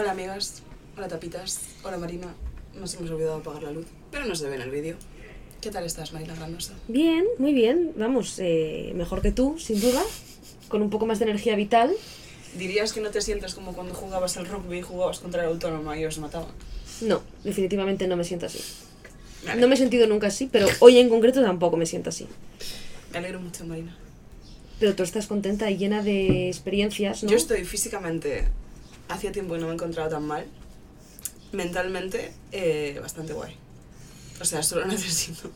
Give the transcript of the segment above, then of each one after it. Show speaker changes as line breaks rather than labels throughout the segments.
Hola amigas, hola tapitas, hola Marina. Nos hemos olvidado apagar la luz, pero no se ve en el vídeo. ¿Qué tal estás, Marina Grandosa?
Bien, muy bien. Vamos, eh, mejor que tú, sin duda. Con un poco más de energía vital.
¿Dirías que no te sientes como cuando jugabas al rugby y jugabas contra el autónoma y os mataban?
No, definitivamente no me siento así.
Vale.
No me he sentido nunca así, pero hoy en concreto tampoco me siento así.
Me alegro mucho, Marina.
Pero tú estás contenta y llena de experiencias, ¿no?
Yo estoy físicamente, hacía tiempo que no me encontraba tan mal. Mentalmente, eh, bastante guay. O sea, solo necesito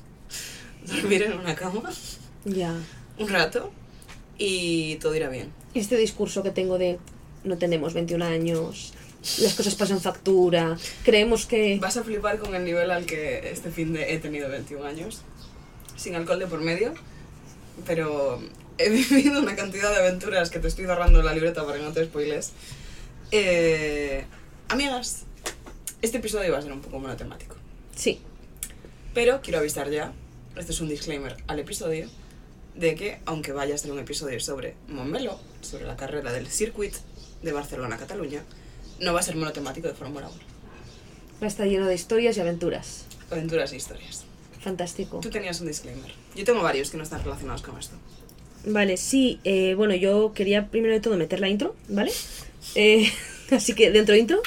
dormir en una cama
Ya.
un rato y todo irá bien.
Este discurso que tengo de no tenemos 21 años, las cosas pasan factura, creemos que...
Vas a flipar con el nivel al que este fin de he tenido 21 años, sin alcohol de por medio, pero he vivido una cantidad de aventuras que te estoy cerrando la libreta para que no te spoiles. Eh, amigas, este episodio va a ser un poco monotemático,
Sí,
pero quiero avisar ya, este es un disclaimer al episodio, de que aunque vaya a ser un episodio sobre Montmeló, sobre la carrera del circuit de Barcelona-Cataluña, no va a ser monotemático de Fórmula 1.
va a estar lleno de historias y aventuras.
Aventuras e historias.
Fantástico.
Tú tenías un disclaimer. Yo tengo varios que no están relacionados con esto.
Vale, sí, eh, bueno, yo quería primero de todo meter la intro, ¿vale? Eh, así que dentro intro,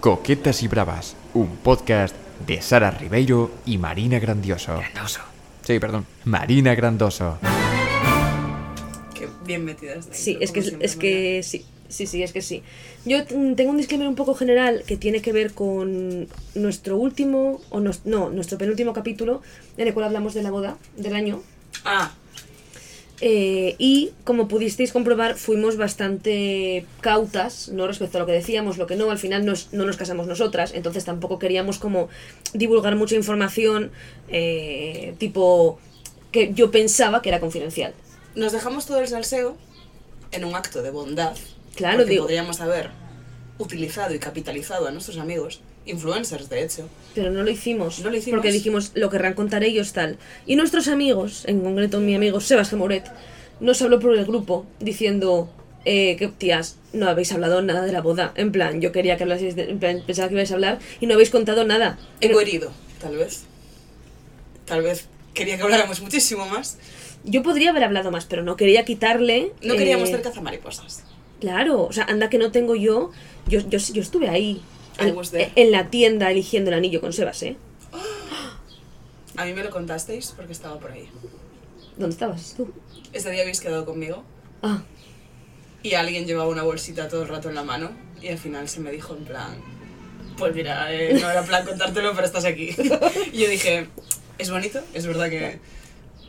Coquetas y Bravas, un podcast de Sara Ribeiro y Marina Grandioso.
Grandoso.
Sí, perdón, Marina Grandoso.
Qué bien metida esta
sí,
intro,
es que, es que sí, sí, sí, es que sí. Yo tengo un disclaimer un poco general que tiene que ver con nuestro último, o nos- no, nuestro penúltimo capítulo, en el cual hablamos de la boda del año.
Ah,
Eh, y como pudisteis comprobar, fuimos bastante cautas, ¿no? Respecto a lo que decíamos, lo que no, al final nos- no nos casamos nosotras, entonces tampoco queríamos como divulgar mucha información, eh, tipo, que yo pensaba que era confidencial.
nos dejamos todo el salseo en un acto de bondad.
Claro, digo.
podríamos haber utilizado y capitalizado a nuestros amigos, influencers de hecho.
Pero no lo hicimos.
No lo hicimos.
Porque dijimos, lo querrán contar ellos tal. Y nuestros amigos, en concreto mi amigo Sebas Gemoret, nos habló por el grupo diciendo eh, que, tías, no habéis hablado nada de la boda. En plan, yo quería que hablaseis, de- en plan, pensaba que ibais a hablar y no habéis contado nada.
Ego herido, tal vez. Tal vez quería que habláramos muchísimo más.
Yo podría haber hablado más, pero no quería quitarle.
No queríamos
eh,
ser cazamariposas.
Claro, o sea, anda que no tengo yo. Yo, yo, yo estuve ahí. En, la tienda eligiendo el anillo con Sebas, ¿eh?
A mí me lo contasteis porque estaba por ahí.
¿Dónde estabas tú?
Ese día habéis quedado conmigo
Ah,
y alguien llevaba una bolsita todo el rato en la mano y al final se me dijo en plan, pues mira, eh, no era plan contártelo, pero estás aquí. y yo dije, es bonito, es verdad que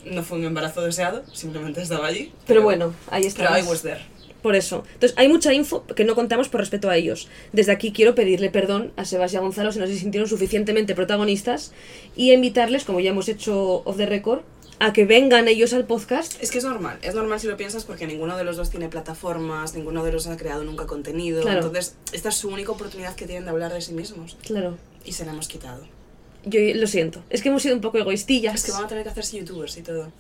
no fue un embarazo deseado, simplemente estaba allí.
pero bueno, ahí está.
Pero I was there.
Por eso. Entonces, hay mucha info que no contamos por respeto a ellos. Desde aquí quiero pedirle perdón a Sebas y a Gonzalo si no se sintieron suficientemente protagonistas y invitarles, como ya hemos hecho off the record, a que vengan ellos al podcast.
Es que es normal, es normal si lo piensas porque ninguno de los dos tiene plataformas, ninguno de los ha creado nunca contenido.
Claro.
Entonces, esta es su única oportunidad que tienen de hablar de sí mismos.
Claro.
Y se la hemos quitado.
Yo lo siento. Es que hemos sido un poco egoístillas.
Es que van a tener que hacerse youtubers y todo.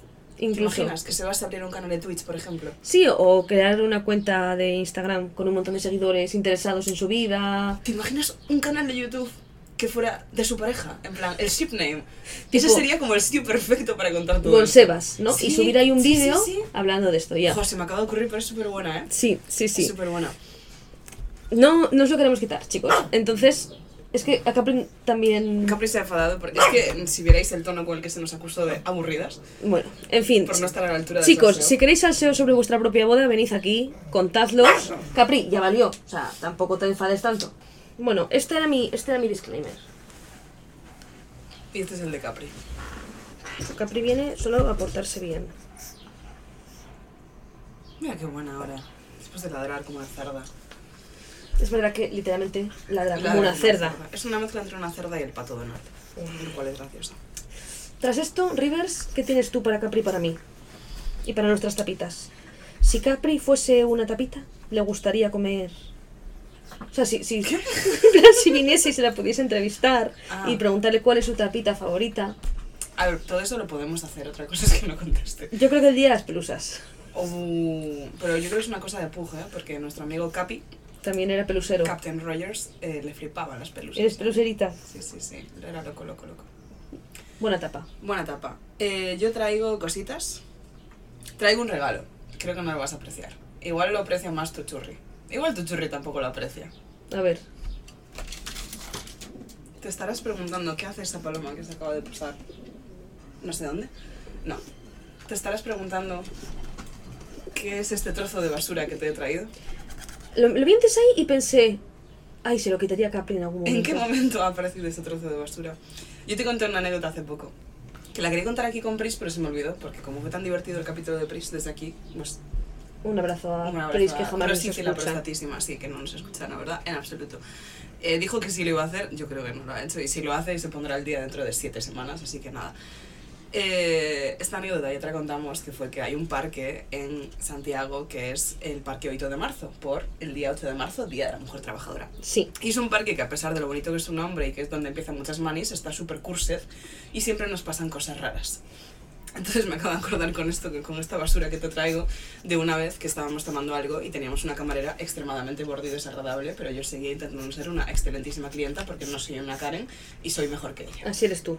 ¿Te imaginas que se va a abrir un canal de Twitch, por ejemplo?
Sí, o crear una cuenta de Instagram con un montón de seguidores interesados en su vida.
¿Te imaginas un canal de YouTube que fuera de su pareja? En plan, el ship name.
Tipo-
Ese sería como el sitio perfecto para contar todo
Con. Sebas, ¿no?
Sí,
y subir ahí un
sí,
vídeo
sí.
hablando de esto, ya.
Joder, se me acaba de ocurrir, pero es súper buena, ¿eh?
Sí, sí,
Es
sí.
súper buena.
No, no os lo queremos quitar, chicos. Entonces, es que a Capri también...
Capri se ha enfadado porque es que si vierais el tono con el que se nos acusó de aburridas,
Bueno, en fin.
por no estar a la altura
Chicos, si queréis salseo sobre vuestra propia boda, venid aquí, contadlos. Capri, ya valió. O sea, tampoco te enfades tanto. Bueno, este era mi, este era mi disclaimer.
Y este es el de Capri.
Capri viene solo a portarse bien.
Mira qué buena ahora. Después de ladrar como una cerda.
Es verdad que literalmente ladra como una cerda.
Es una mezcla entre una cerda y el pato Donald. Lo cual es gracioso.
Tras esto, Rivers, ¿qué tienes tú para Capri y para mí? Y para nuestras tapitas. Si Capri fuese una tapita, le gustaría comer. O sea, si, si, si viniese y se la pudiese entrevistar
Ah.
y preguntarle cuál es su tapita favorita.
A ver, todo eso lo podemos hacer. Otra cosa es que no conteste.
Yo creo que el día de las pelusas.
O- pero yo creo que es una cosa de puje, ¿eh? porque nuestro amigo Capi
También era pelusero.
Captain Rogers eh, le flipaban las pelusas.
¿Eres peluserita?
Sí, sí, sí. Era loco, loco, loco.
Buena tapa.
Buena tapa. Eh, yo traigo cositas. Traigo un regalo. Creo que no lo vas a apreciar. Igual lo aprecia más tu churri. Igual tu churri tampoco lo aprecia.
A ver.
Te estarás preguntando qué hace esta paloma que se acaba de posar. No sé dónde. No. Te estarás preguntando qué es este trozo de basura que te he traído.
Lo, lo vi antes ahí y pensé, ay, se lo quitaría a Capri en algún momento.
¿En qué momento ha aparecido este trozo de basura? Yo te conté una anécdota hace poco. Que la quería contar aquí con Pris, pero se me olvidó. Porque como fue tan divertido el capítulo de Pris desde aquí, pues
Un abrazo a Pris, que jamás
pero
nos
sí la
escucha.
prostatísima, sí, que no nos escucha, la verdad, en absoluto. Eh, dijo que sí lo iba a hacer, yo creo que no lo ha hecho, y si lo hace se pondrá el día dentro de siete semanas, así que nada. Eh, esta anécdota ya te la contamos, que fue que hay un parque en Santiago que es el Parque 8 de marzo, por el día 8 de marzo, Día de la Mujer Trabajadora.
Sí,
Y es un parque que a pesar de lo bonito que es su nombre y que es donde empiezan muchas manis, está súper cursed y siempre nos pasan cosas raras. Entonces me acabo de acordar con esto, que con esta basura que te traigo, de una vez que estábamos tomando algo y teníamos una camarera extremadamente borde y desagradable, pero yo seguía intentando ser una excelentísima clienta porque no soy una Karen y soy mejor que ella.
así eres tú.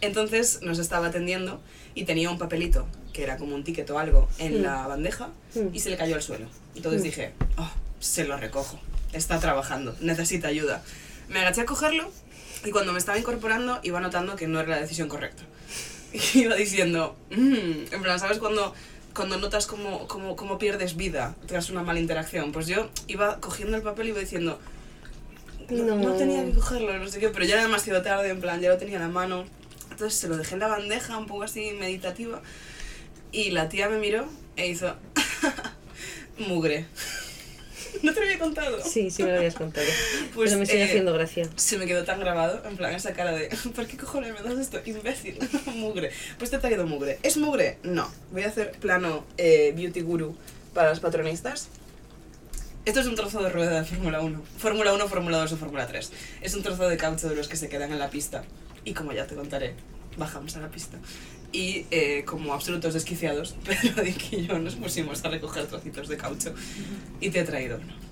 Entonces nos estaba atendiendo y tenía un papelito, que era como un ticket o algo, en
Mm.
la bandeja
Mm.
y se le cayó al suelo. Entonces
Mm.
dije, oh, se lo recojo, está trabajando, necesita ayuda. Me agaché a cogerlo y cuando me estaba incorporando iba notando que no era la decisión correcta. Y iba diciendo, "Mm", en plan, ¿sabes cuando, cuando notas cómo, cómo, cómo pierdes vida tras una mala interacción? Pues yo iba cogiendo el papel y iba diciendo, no, no
No.
tenía que cogerlo, no sé qué, pero ya era demasiado tarde, en plan, ya lo tenía en la mano. Entonces se lo dejé en la bandeja, un poco así meditativa, y la tía me miró e hizo, mugre. No te lo había contado.
Sí, sí me lo habías contado.
Pues,
Pero me sigue
eh,
haciendo gracia.
Se me quedó tan grabado, en plan, esa cara de, ¿por qué cojones me das esto? Imbécil, mugre. Pues te he traído mugre. ¿Es mugre? No. Voy a hacer plano eh, beauty guru para los patronistas. Esto es un trozo de rueda de Fórmula 1. Fórmula 1, Fórmula 2 o Fórmula 3. Es un trozo de caucho de los que se quedan en la pista. Y como ya te contaré, bajamos a la pista. Y eh, como absolutos desquiciados, Pedro, Dick y yo nos pusimos a recoger trocitos de caucho. Y te he traído uno.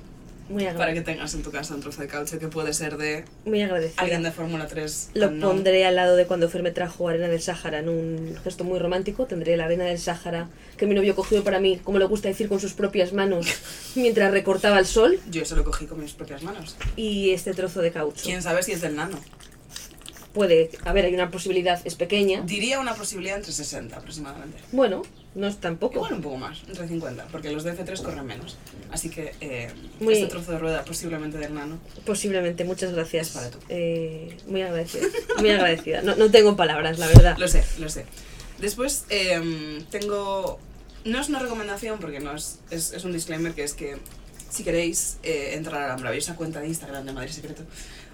Muy,
Para que tengas en tu casa un trozo de caucho que puede ser de
muy agradecida.
alguien de Fórmula 3.
Lo
no.
pondré al lado de cuando Fer me trajo arena del Sáhara en un gesto muy romántico. Tendré la arena del Sáhara que mi novio cogió para mí, como le gusta decir, con sus propias manos mientras recortaba el sol.
Yo eso lo cogí con mis propias manos.
Y este trozo de caucho.
¿Quién sabe si es del nano?
Puede, a ver, hay una posibilidad, es pequeña.
Diría una posibilidad entre 60 aproximadamente.
Bueno, no es tampoco.
Igual un poco más, entre 50, porque los de F3 corren menos. Así que eh,
Muy-
este trozo de rueda posiblemente del nano.
Posiblemente, muchas gracias.
Para tú.
Eh, muy agradecida. Muy agradecida. No, no tengo palabras, la verdad.
Lo sé, lo sé. Después em, tengo... No es una recomendación porque no es, es, es un disclaimer que es que si queréis eh, entrar a la maravillosa cuenta de Instagram de Madrid Secreto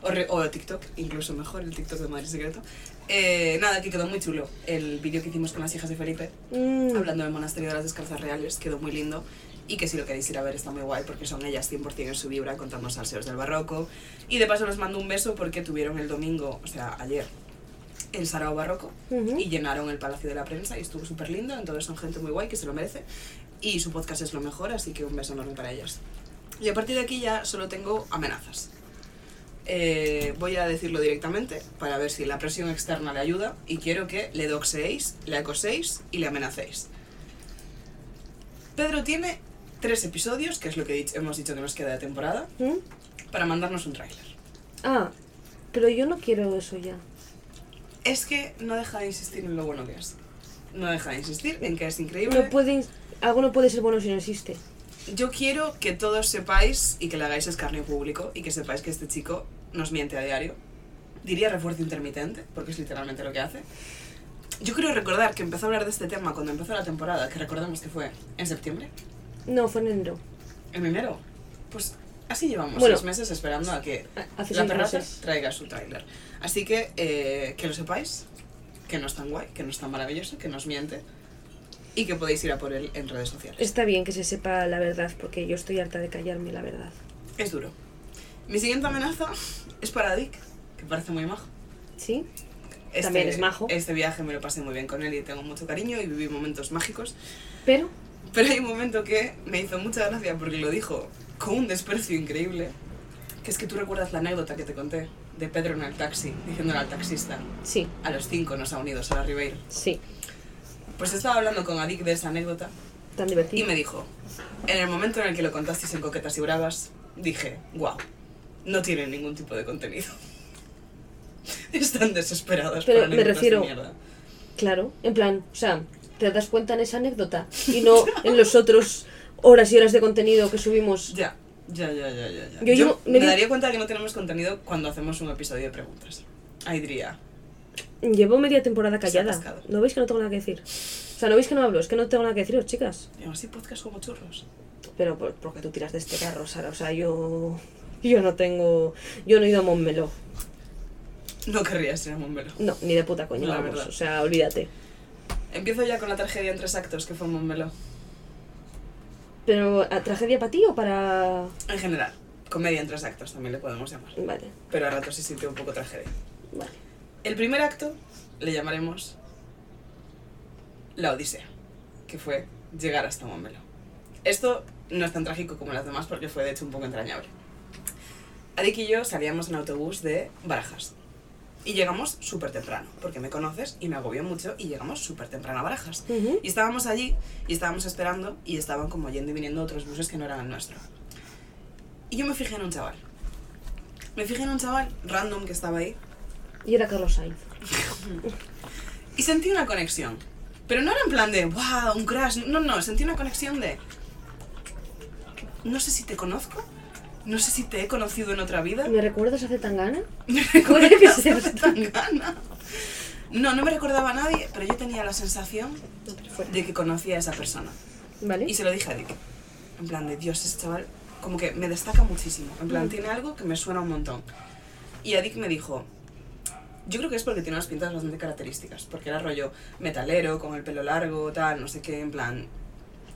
o, re- o TikTok, incluso mejor el TikTok de Madrid Secreto, eh, nada, que quedó muy chulo el vídeo que hicimos con las hijas de Felipe
Mm,
hablando del monasterio de las descalzas reales, quedó muy lindo y que si lo queréis ir a ver está muy guay porque son ellas 100% en su vibra contando salseos del barroco y de paso les mando un beso porque tuvieron el domingo, o sea, ayer, el sarao barroco
ujú.
y llenaron el Palacio de la Prensa y estuvo súper lindo, entonces son gente muy guay que se lo merece y su podcast es lo mejor, así que un beso enorme para ellas. Y a partir de aquí ya solo tengo amenazas. Eh, voy a decirlo directamente para ver si la presión externa le ayuda y quiero que le doxeéis, le acoséis y le amenacéis. Pedro tiene tres episodios, que es lo que hemos dicho que nos queda de temporada,
¿Mm?
para mandarnos un tráiler.
Ah, pero yo no quiero eso ya.
Es que no deja de insistir en lo bueno que es. No deja de insistir en que es increíble.
No puede, algo no puede ser bueno si no existe.
Yo quiero que todos sepáis y que le hagáis escarnio público y que sepáis que este chico nos miente a diario. Diría refuerzo intermitente, porque es literalmente lo que hace. Yo quiero recordar que empezó a hablar de este tema cuando empezó la temporada, que recordemos que fue en septiembre,
No, fue en enero.
en enero. Pues así llevamos
Bueno.
seis meses esperando a que
Hace
la perrata
meses.
traiga su tráiler. Así que eh, que lo sepáis, que no es tan guay, que no es tan maravilloso, que nos miente y que podéis ir a por él en redes sociales.
Está bien que se sepa la verdad, porque yo estoy harta de callarme la verdad.
Es duro. Mi siguiente amenaza es para Dick, que parece muy majo.
¿Sí? También es majo.
Este viaje me lo pasé muy bien con él y tengo mucho cariño y viví momentos mágicos.
Pero,
Pero hay un momento que me hizo mucha gracia porque lo dijo con un desprecio increíble, que es que tú recuerdas la anécdota que te conté de Pedro en el taxi, diciéndole al taxista,
Sí,
a los cinco nos ha unido Sara Ribeiro.
sí,
Pues estaba hablando con Adik de esa anécdota
tan
y
divertido.
me dijo, en el momento en el que lo contasteis en Coquetas y Bravas, dije, wow, no tienen ningún tipo de contenido. Están desesperados
Pero
por
me
de
refiero-. Claro, en plan, o sea, te das cuenta en esa anécdota y no en los otros horas y horas de contenido que subimos.
Ya, ya, ya, ya, ya.
Yo llevo-
me,
me di-
daría cuenta de que no tenemos contenido cuando hacemos un episodio de preguntas. Ahí diría,
Llevo media temporada callada. ¿No veis que no tengo nada que decir? O sea, ¿no veis que no hablo? Es que no tengo nada que deciros, chicas.
"Digo, así podcast como churros.
Pero por- porque tú tiras de este carro, Sara. O sea, yo. Yo no tengo. Yo no he ido a Montmeló.
No querrías ser Montmeló.
No, ni de puta coña,
La
vamos.
verdad.
O sea, olvídate.
Empiezo ya con la tragedia en tres actos que fue Montmeló.
Pero, ¿a ¿tragedia para ti o para.?
En general, comedia en tres actos también le podemos llamar.
Vale,
Pero a ratos se sintió un poco tragedia.
vale.
El primer acto le llamaremos la Odisea, que fue llegar hasta Montmeló. Esto no es tan trágico como las demás porque fue de hecho un poco entrañable. Adik y yo salíamos en autobús de Barajas y llegamos súper temprano, porque me conoces y me agobió mucho y llegamos súper temprano a Barajas.
Ujú.
Y estábamos allí y estábamos esperando y estaban como yendo y viniendo otros buses que no eran el nuestro. Y yo me fijé en un chaval. Me fijé en un chaval random que estaba ahí
Y era Carlos Sainz.
y sentí una conexión. Pero no era en plan de, wow, un crash. No, no, sentí una conexión de... No sé si te conozco. No sé si te he conocido en otra vida.
¿Me recuerdas a Zetangana?
Me
Puede que
recuerdas
sea
a Zetangana. No, no me recordaba a nadie, pero yo tenía la sensación de que conocía a esa persona.
¿Vale?
Y se lo dije a Dick. En plan de, Dios, ese chaval como que me destaca muchísimo. En plan,
Mm.
tiene algo que me suena un montón. Y a Dick me dijo, yo creo que es porque tiene unas pintas bastante características. Porque era rollo metalero, con el pelo largo, tal, no sé qué, en plan...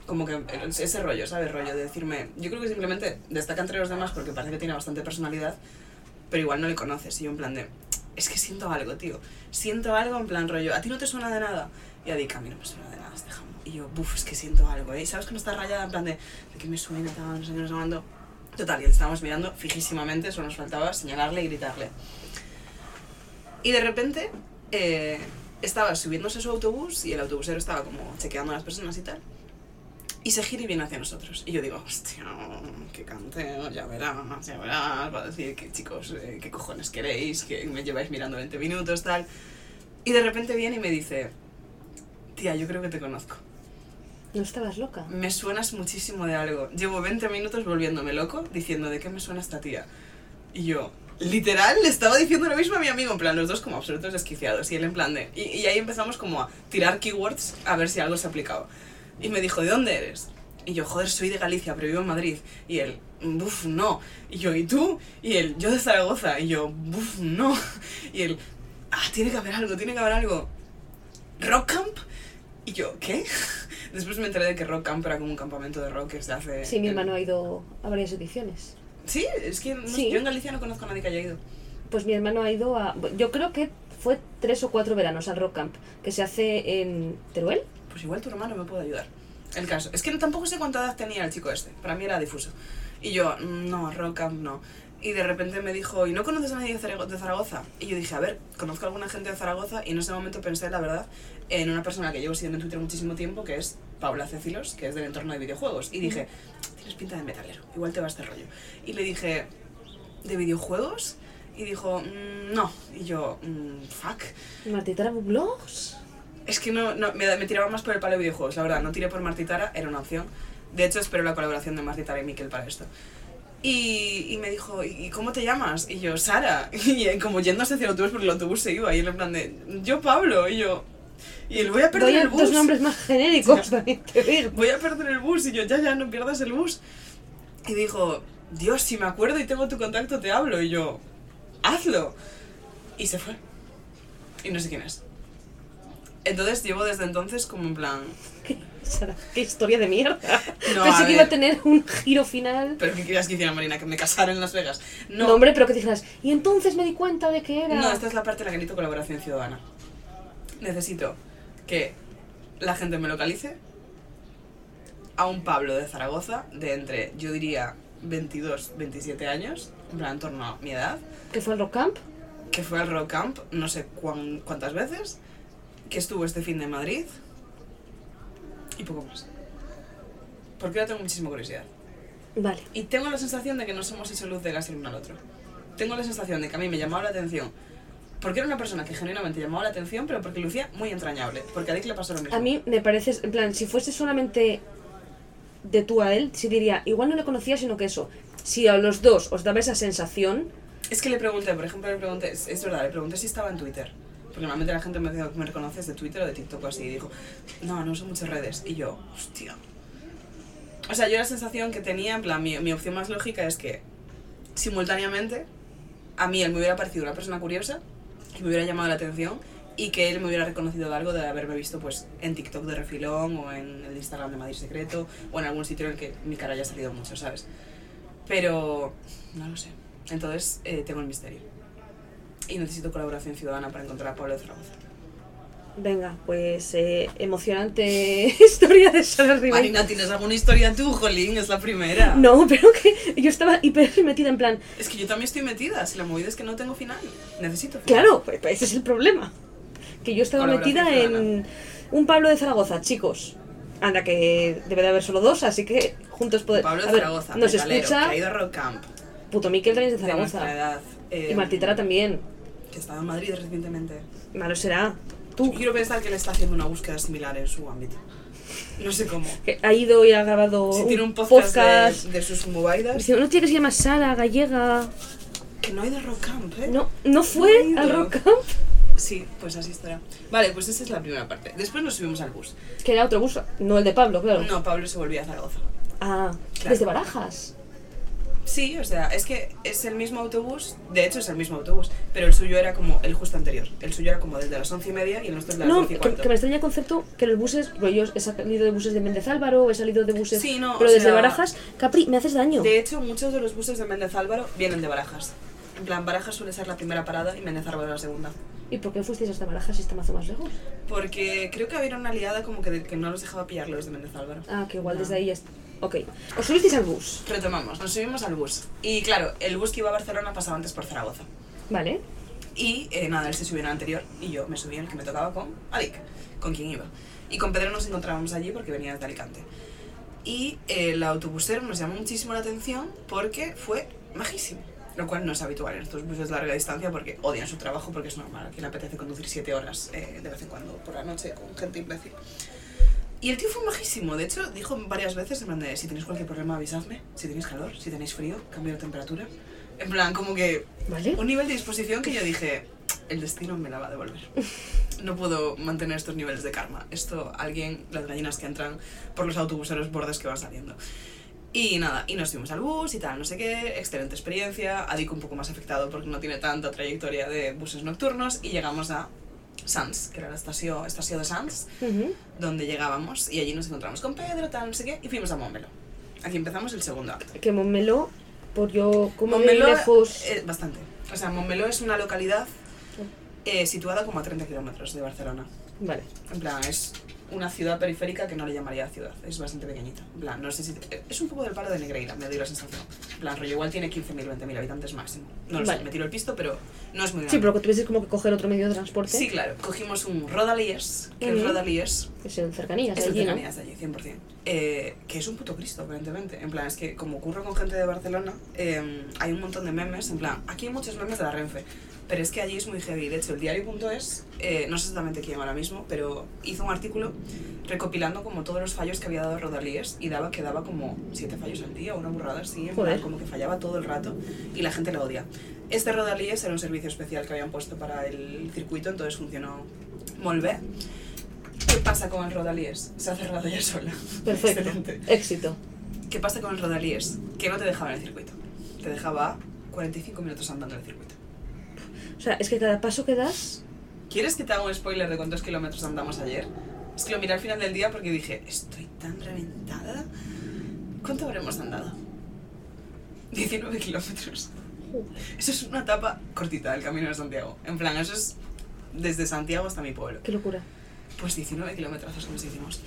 Como que ese rollo, ¿sabes? Rollo de decirme... Yo creo que simplemente destaca entre los demás porque parece que tiene bastante personalidad, pero igual no le conoces. Y yo en plan de... Es que siento algo, tío. Siento algo en plan rollo. ¿A ti no te suena de nada? Y a Dick, a mí no me suena de nada este jamón. Y yo, buf, es que siento algo, ¿eh? ¿Sabes que no está rayada en plan de, de que me suena, qué, no sé cuándo? Total, y le estábamos mirando fijísimamente, solo nos faltaba señalarle y gritarle. Y de repente eh, estaba subiéndose a su autobús y el autobusero estaba como chequeando a las personas y tal. Y se gira y viene hacia nosotros. Y yo digo, hostia, qué canteo, ya verás, ya verás. Va a decir que chicos, eh, qué cojones queréis, que me lleváis mirando 20 minutos, tal. Y de repente viene y me dice, tía, yo creo que te conozco.
¿No estabas loca?
Me suenas muchísimo de algo. Llevo 20 minutos volviéndome loco diciendo de qué me suena esta tía. Y yo, literal, le estaba diciendo lo mismo a mi amigo, en plan, los dos como absolutos desquiciados. Y él en plan de... Y, y ahí empezamos como a tirar keywords a ver si algo se aplicaba. Y me dijo, ¿de dónde eres? Y yo, joder, soy de Galicia, pero vivo en Madrid. Y él, buf, no. Y yo, ¿y tú? Y él, yo de Zaragoza. Y yo, buf, no. Y él, ah, tiene que haber algo, tiene que haber algo. ¿Rock Camp? Y yo, ¿qué? Después me enteré de que Rock Camp era como un campamento de rock que se hace...
Sí, mi hermano ha ido a varias ediciones.
Sí, es que no
Sí.
yo en Galicia no conozco a nadie que haya ido.
Pues mi hermano ha ido a. Yo creo que fue tres o cuatro veranos al Rock Camp, que se hace en Teruel.
Pues igual tu hermano me puede ayudar. El caso. Es que tampoco sé cuánta edad tenía el chico este. Para mí era difuso. Y yo, "Mm, no, Rock Camp no. Y de repente me dijo, ¿y no conoces a nadie de Zarago- de Zaragoza? Y yo dije, a ver, conozco a alguna gente de Zaragoza. Y en ese momento pensé, la verdad, en una persona que llevo siguiendo en Twitter muchísimo tiempo, que es Paula Cecilos, que es del entorno de videojuegos. Y dije, tienes pinta de metalero, igual te va este rollo. Y le dije, ¿de videojuegos? Y dijo, "Mm, no. Y yo, "Mm, fuck.
Martitara Blogs.
Es que no, no me, me tiraba más por el palo de videojuegos, la verdad. No tiré por Martitara, era una opción. De hecho, espero la colaboración de Martitara y Miquel para esto. Y, y me dijo, ¿y cómo te llamas? Y yo, Sara. Y eh, como yéndose hacia el autobús porque el autobús se iba. Y él en plan de, yo Pablo. Y yo, y él, voy a perder
Doy
el bus.
dos nombres más genéricos, también te digo.
Voy a perder el bus. Y yo, ya, ya, no pierdas el bus. Y dijo, Dios, si me acuerdo y tengo tu contacto, te hablo. Y yo, hazlo. Y se fue. Y no sé quién es. Entonces llevo desde entonces como en plan,
¿Qué, Sara, qué historia de mierda.
No,
Pensé
a
que iba a tener un giro final.
¿Pero qué querías que hiciera Marina? ¿Que me casara en Las Vegas?
No,
No,
hombre, pero que dijeras. Y entonces me di cuenta de que era.
no, esta es la parte en la que necesito colaboración ciudadana. Necesito que la gente me localice a un Pablo de Zaragoza de entre, yo diría, 22, 27 años, en plan, en torno a mi edad,
¿Qué fue el Rock Camp?
que fue al Rock Camp no sé cuán- cuántas veces, que estuvo este fin de Madrid y poco más. Porque ahora tengo muchísima curiosidad.
Vale.
Y tengo la sensación de que no somos esa luz de gas el uno al otro. Tengo la sensación de que a mí me llamaba la atención. Porque era una persona que genuinamente llamaba la atención, pero porque lucía muy entrañable. Porque a Dick le pasó lo mismo.
A mí me parece, en plan, si fuese solamente de tú a él, sí diría, igual no le conocía, sino que eso. Si a los dos os daba esa sensación,
Es que le pregunté, por ejemplo, le pregunté, es, es verdad, le pregunté si estaba en Twitter. Porque normalmente la gente me, dice, me reconoce de Twitter o de TikTok o así. Y dijo, no, no uso muchas redes. Y yo, hostia. O sea, yo la sensación que tenía, en plan, mi, mi opción más lógica es que simultáneamente a mí él me hubiera parecido una persona curiosa, que me hubiera llamado la atención y que él me hubiera reconocido de algo de haberme visto pues en TikTok de refilón o en el Instagram de Madrid Secreto o en algún sitio en el que mi cara haya salido mucho, ¿sabes? Pero no lo sé. Entonces eh, tengo el misterio. Y necesito colaboración ciudadana para encontrar a Pablo de Zaragoza.
venga, pues eh, emocionante historia de Sara Ribeiro.
Marina, ¿tienes alguna historia tú, Jolín? Es la primera.
No, pero que yo estaba hiper metida en plan,
Es que yo también estoy metida. Si la movida es que no tengo final. Necesito final.
claro, pues, pues ese es el problema. Que yo estaba metida en un Pablo de Zaragoza, chicos. Anda, que debe de haber solo dos, así que juntos podemos...
Pablo de
A ver,
Zaragoza,
nos
metalero,
escucha
que ha ido a Rock Camp,
Puto Miquel también es de
de
Zaragoza.
edad. eh,
Y Martitara también.
Que ha estado en Madrid recientemente.
Malo será.
Yo
Tú,
quiero pensar que él está haciendo una búsqueda similar en su ámbito. No sé cómo.
que ha ido y ha grabado
Si
un
tiene un podcast,
podcast.
De, de sus movidas.
Una tía que se llama Sara, gallega.
Que no ha ido a Rock Camp, ¿eh?
No, no fue
No
al. Rock Camp.
Sí, pues así estará. Vale, pues esa es la primera parte. Después nos subimos al bus.
Que era otro bus, no el de Pablo, claro.
No, Pablo se volvía a Zaragoza.
Ah,
Claro.
desde Barajas.
Sí, o sea, es que es el mismo autobús, de hecho es el mismo autobús, pero el suyo era como el justo anterior. El suyo era como desde las once y media y el nuestro es de las
No,
once y
que,
cuarto.
que me extraña el concepto que los buses, yo he salido de buses de Méndez Álvaro, he salido de buses,
Sí, no,
pero desde
sea-
Barajas, Capri, me haces daño.
De hecho, muchos de los buses de Méndez Álvaro vienen de Barajas. En plan, Barajas suele ser la primera parada y Méndez Álvaro la segunda.
¿Y por qué fuisteis hasta Barajas si está mazo más lejos?
Porque creo que había una aliada como que, de- que no los dejaba pillar los de Méndez Álvaro.
Ah, que igual
No.
desde ahí ya... Ok. ¿Os subisteis al bus?
Retomamos, nos subimos al bus. Y claro, el bus que iba a Barcelona pasaba antes por Zaragoza.
Vale.
Y eh, nada, él se subió en el anterior y yo me subí en el que me tocaba con Adik, con quien iba. Y con Pedro nos encontrábamos allí porque venía de Alicante. Y eh, el autobusero nos llamó muchísimo la atención porque fue majísimo. Lo cual no es habitual en estos buses de larga distancia porque odian su trabajo porque es normal. A quien le apetece conducir siete horas eh, de vez en cuando por la noche con gente imbécil. Y el tío fue majísimo. De hecho, dijo varias veces en plan de si tenéis cualquier problema avisadme. Si tenéis calor, si tenéis frío, cambio de temperatura. En plan, como que
Vale.
un nivel de disposición que yo dije, el destino me la va a devolver. No puedo mantener estos niveles de karma. Esto, alguien, las gallinas que entran por los autobuseros bordes que van saliendo. Y nada, y nos fuimos al bus y tal, no sé qué, excelente experiencia. Adik un poco más afectado porque no tiene tanta trayectoria de buses nocturnos. Y llegamos a Sants, que era la estación, estación de Sants, donde llegábamos. Y allí nos encontramos con Pedro, tal, no sé qué, y fuimos a Montmeló. Aquí empezamos el segundo acto.
Que Montmeló, por yo, como
Montmeló,
lejos...
eh, bastante. O sea, Montmeló es una localidad eh, situada como a 30 kilómetros de Barcelona.
Vale.
En plan, es una ciudad periférica que no le llamaría ciudad. Es bastante pequeñita. En plan, no sé si... Es un poco del palo de Negreira, me doy la sensación. En plan, rollo, igual tiene 15.000, 20.000 habitantes máximo. No lo
Vale.
sé, me tiro el pisto, pero no es muy grande.
Sí, pero que tuvieses como que coger otro medio de transporte.
Sí, claro. Cogimos un Rodalíes, que el
Ujú.
Rodalíes
Es en cercanías,
es el
allí, ¿no?
cercanías de allí, 100%. Eh, que es un puto Cristo, aparentemente. En plan, es que como ocurre con gente de Barcelona, eh, hay un montón de memes. En plan, aquí hay muchos memes de la Renfe, pero es que allí es muy heavy. De hecho, el diario.es, eh, no sé exactamente quién ahora mismo, pero hizo un artículo recopilando como todos los fallos que había dado Rodalíes y daba que daba como siete fallos al día, una burrada así, en
Joder.
plan, como que fallaba todo el rato y la gente lo odia. Este Rodalíes era un servicio especial que habían puesto para el circuito, entonces funcionó muy bien. ¿Qué pasa con el Rodalíes? Se ha cerrado ya sola.
Perfecto.
Excelente.
Éxito.
¿Qué pasa con el Rodalíes? Que no te dejaba en el circuito. Te dejaba 45 minutos andando en el circuito.
O sea, es que cada paso que das...
¿Quieres que te haga un spoiler de cuántos kilómetros andamos ayer? Es que lo miré al final del día porque dije, estoy tan reventada. ¿Cuánto habremos andado? 19 kilómetros. Eso es una etapa cortita del camino de Santiago. En plan, eso es desde Santiago hasta mi pueblo.
Qué locura.
Pues 19 kilómetros que nos hicimos.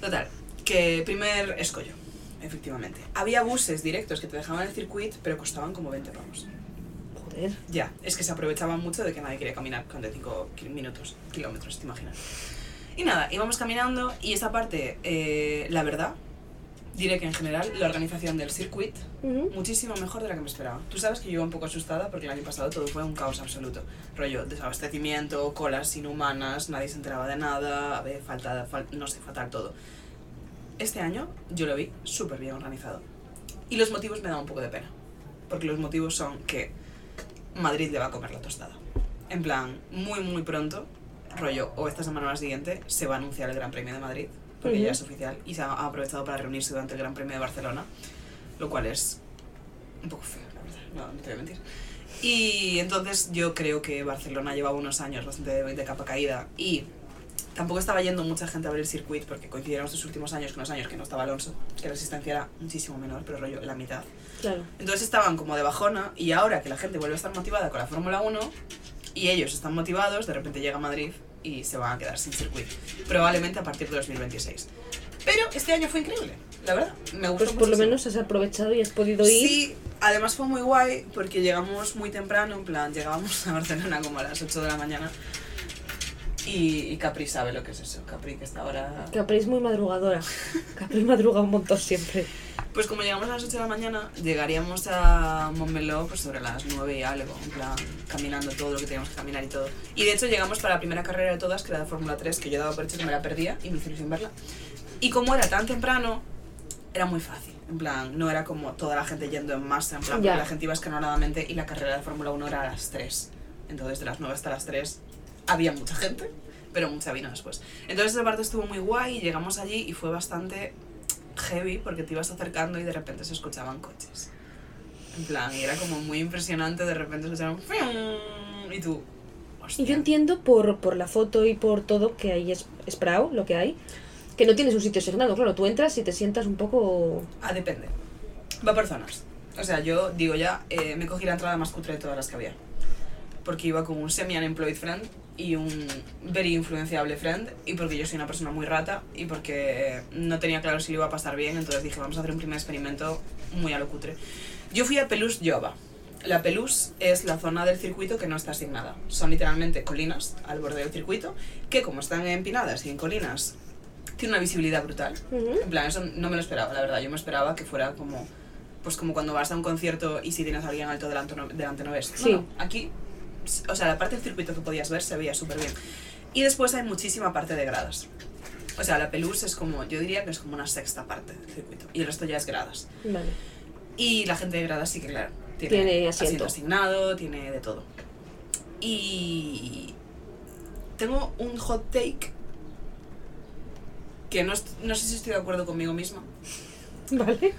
Total, que primer escollo. efectivamente. Había buses directos que te dejaban el circuito, pero costaban como 20 pavos.
Joder.
Ya, es que se aprovechaban mucho de que nadie quería caminar con de 5 minutos, kilómetros, te imaginas. Y nada, íbamos caminando y esta parte, eh, la verdad, diré que en general la organización del circuit
Ujú.
muchísimo mejor de la que me esperaba. Tú sabes que yo iba un poco asustada porque el año pasado todo fue un caos absoluto. Rollo, desabastecimiento, colas inhumanas, nadie se enteraba de nada, había falta, fal- no sé, fatal todo. Este año yo lo vi súper bien organizado. Y los motivos me dan un poco de pena. Porque los motivos son que Madrid le va a comer la tostada. En plan, muy, muy pronto, rollo, o esta semana o la siguiente, se va a anunciar el Gran Premio de Madrid, porque ya es oficial, y se ha ha aprovechado para reunirse durante el Gran Premio de Barcelona, lo cual es un poco feo, la verdad, no, no te voy a mentir. Y entonces yo creo que Barcelona llevaba unos años bastante de, de capa caída y tampoco estaba yendo mucha gente a ver el circuito porque coincidieron estos últimos años con los años que no estaba Alonso, que la asistencia era muchísimo menor, pero rollo la mitad.
Claro.
Entonces estaban como de bajona y ahora que la gente vuelve a estar motivada con la Fórmula 1 y ellos están motivados, de repente llega a Madrid y se van a quedar sin circuito. Probablemente a partir de 2026. Pero este año fue increíble, la verdad. Me gustó
Pues por lo menos has aprovechado y has podido ir.
Sí, además fue muy guay porque llegamos muy temprano, en plan, llegábamos a Barcelona como a las 8 de la mañana y, y Capri sabe lo que es eso, Capri que está ahora...
Capri es muy madrugadora. Capri madruga un montón siempre.
Pues como llegamos a las 8 de la mañana, llegaríamos a Montmeló pues sobre las 9 y algo, en plan, caminando todo lo que teníamos que caminar y todo. Y de hecho llegamos para la primera carrera de todas, que era de Fórmula 3, que yo daba por hecho que me la perdía y me hicieron sin verla. Y como era tan temprano, era muy fácil. En plan, no era como toda la gente yendo en masa, en plan, porque la gente iba escaloradamente y la carrera de Fórmula 1 era a las 3. Entonces de las 9 hasta las 3 había mucha gente, pero mucha vino después. Entonces esa parte estuvo muy guay y llegamos allí y fue bastante heavy porque te ibas acercando y de repente se escuchaban coches. En plan, y era como muy impresionante, de repente se escuchaban "Fium", y tú...
Y
"Hostia".
yo entiendo por, por la foto y por todo que ahí es Sprout, lo que hay, que no tienes un sitio asignado. Claro, tú entras y te sientas un poco.
Ah, depende. Va por zonas. O sea, yo digo ya, eh, me cogí la entrada más cutre de todas las que había. Porque iba con un semi-unemployed friend y un very influenciable friend. Y porque yo soy una persona muy rata y porque no tenía claro si lo iba a pasar bien. Entonces dije, vamos a hacer un primer experimento muy a lo cutre. Yo fui a Pelús Jova. La Pelús es la zona del circuito que no está asignada. Son literalmente colinas al borde del circuito que como están empinadas y en colinas, tiene una visibilidad brutal. En plan, eso no me lo esperaba, la verdad. Yo me esperaba que fuera como, pues como cuando vas a un concierto y si tienes a alguien alto delante no, delante no ves. No,
Sí.
no, aquí, o sea, la parte del circuito que podías ver se veía súper bien. Y después hay muchísima parte de gradas. O sea, la Pelús es como, yo diría que es como una sexta parte del circuito. Y el resto ya es gradas.
Vale.
Y la gente de gradas sí que, claro, tiene,
Tiene asiento.
asignado, tiene de todo. Y tengo un hot take que no, no sé si estoy de acuerdo conmigo misma,
Vale.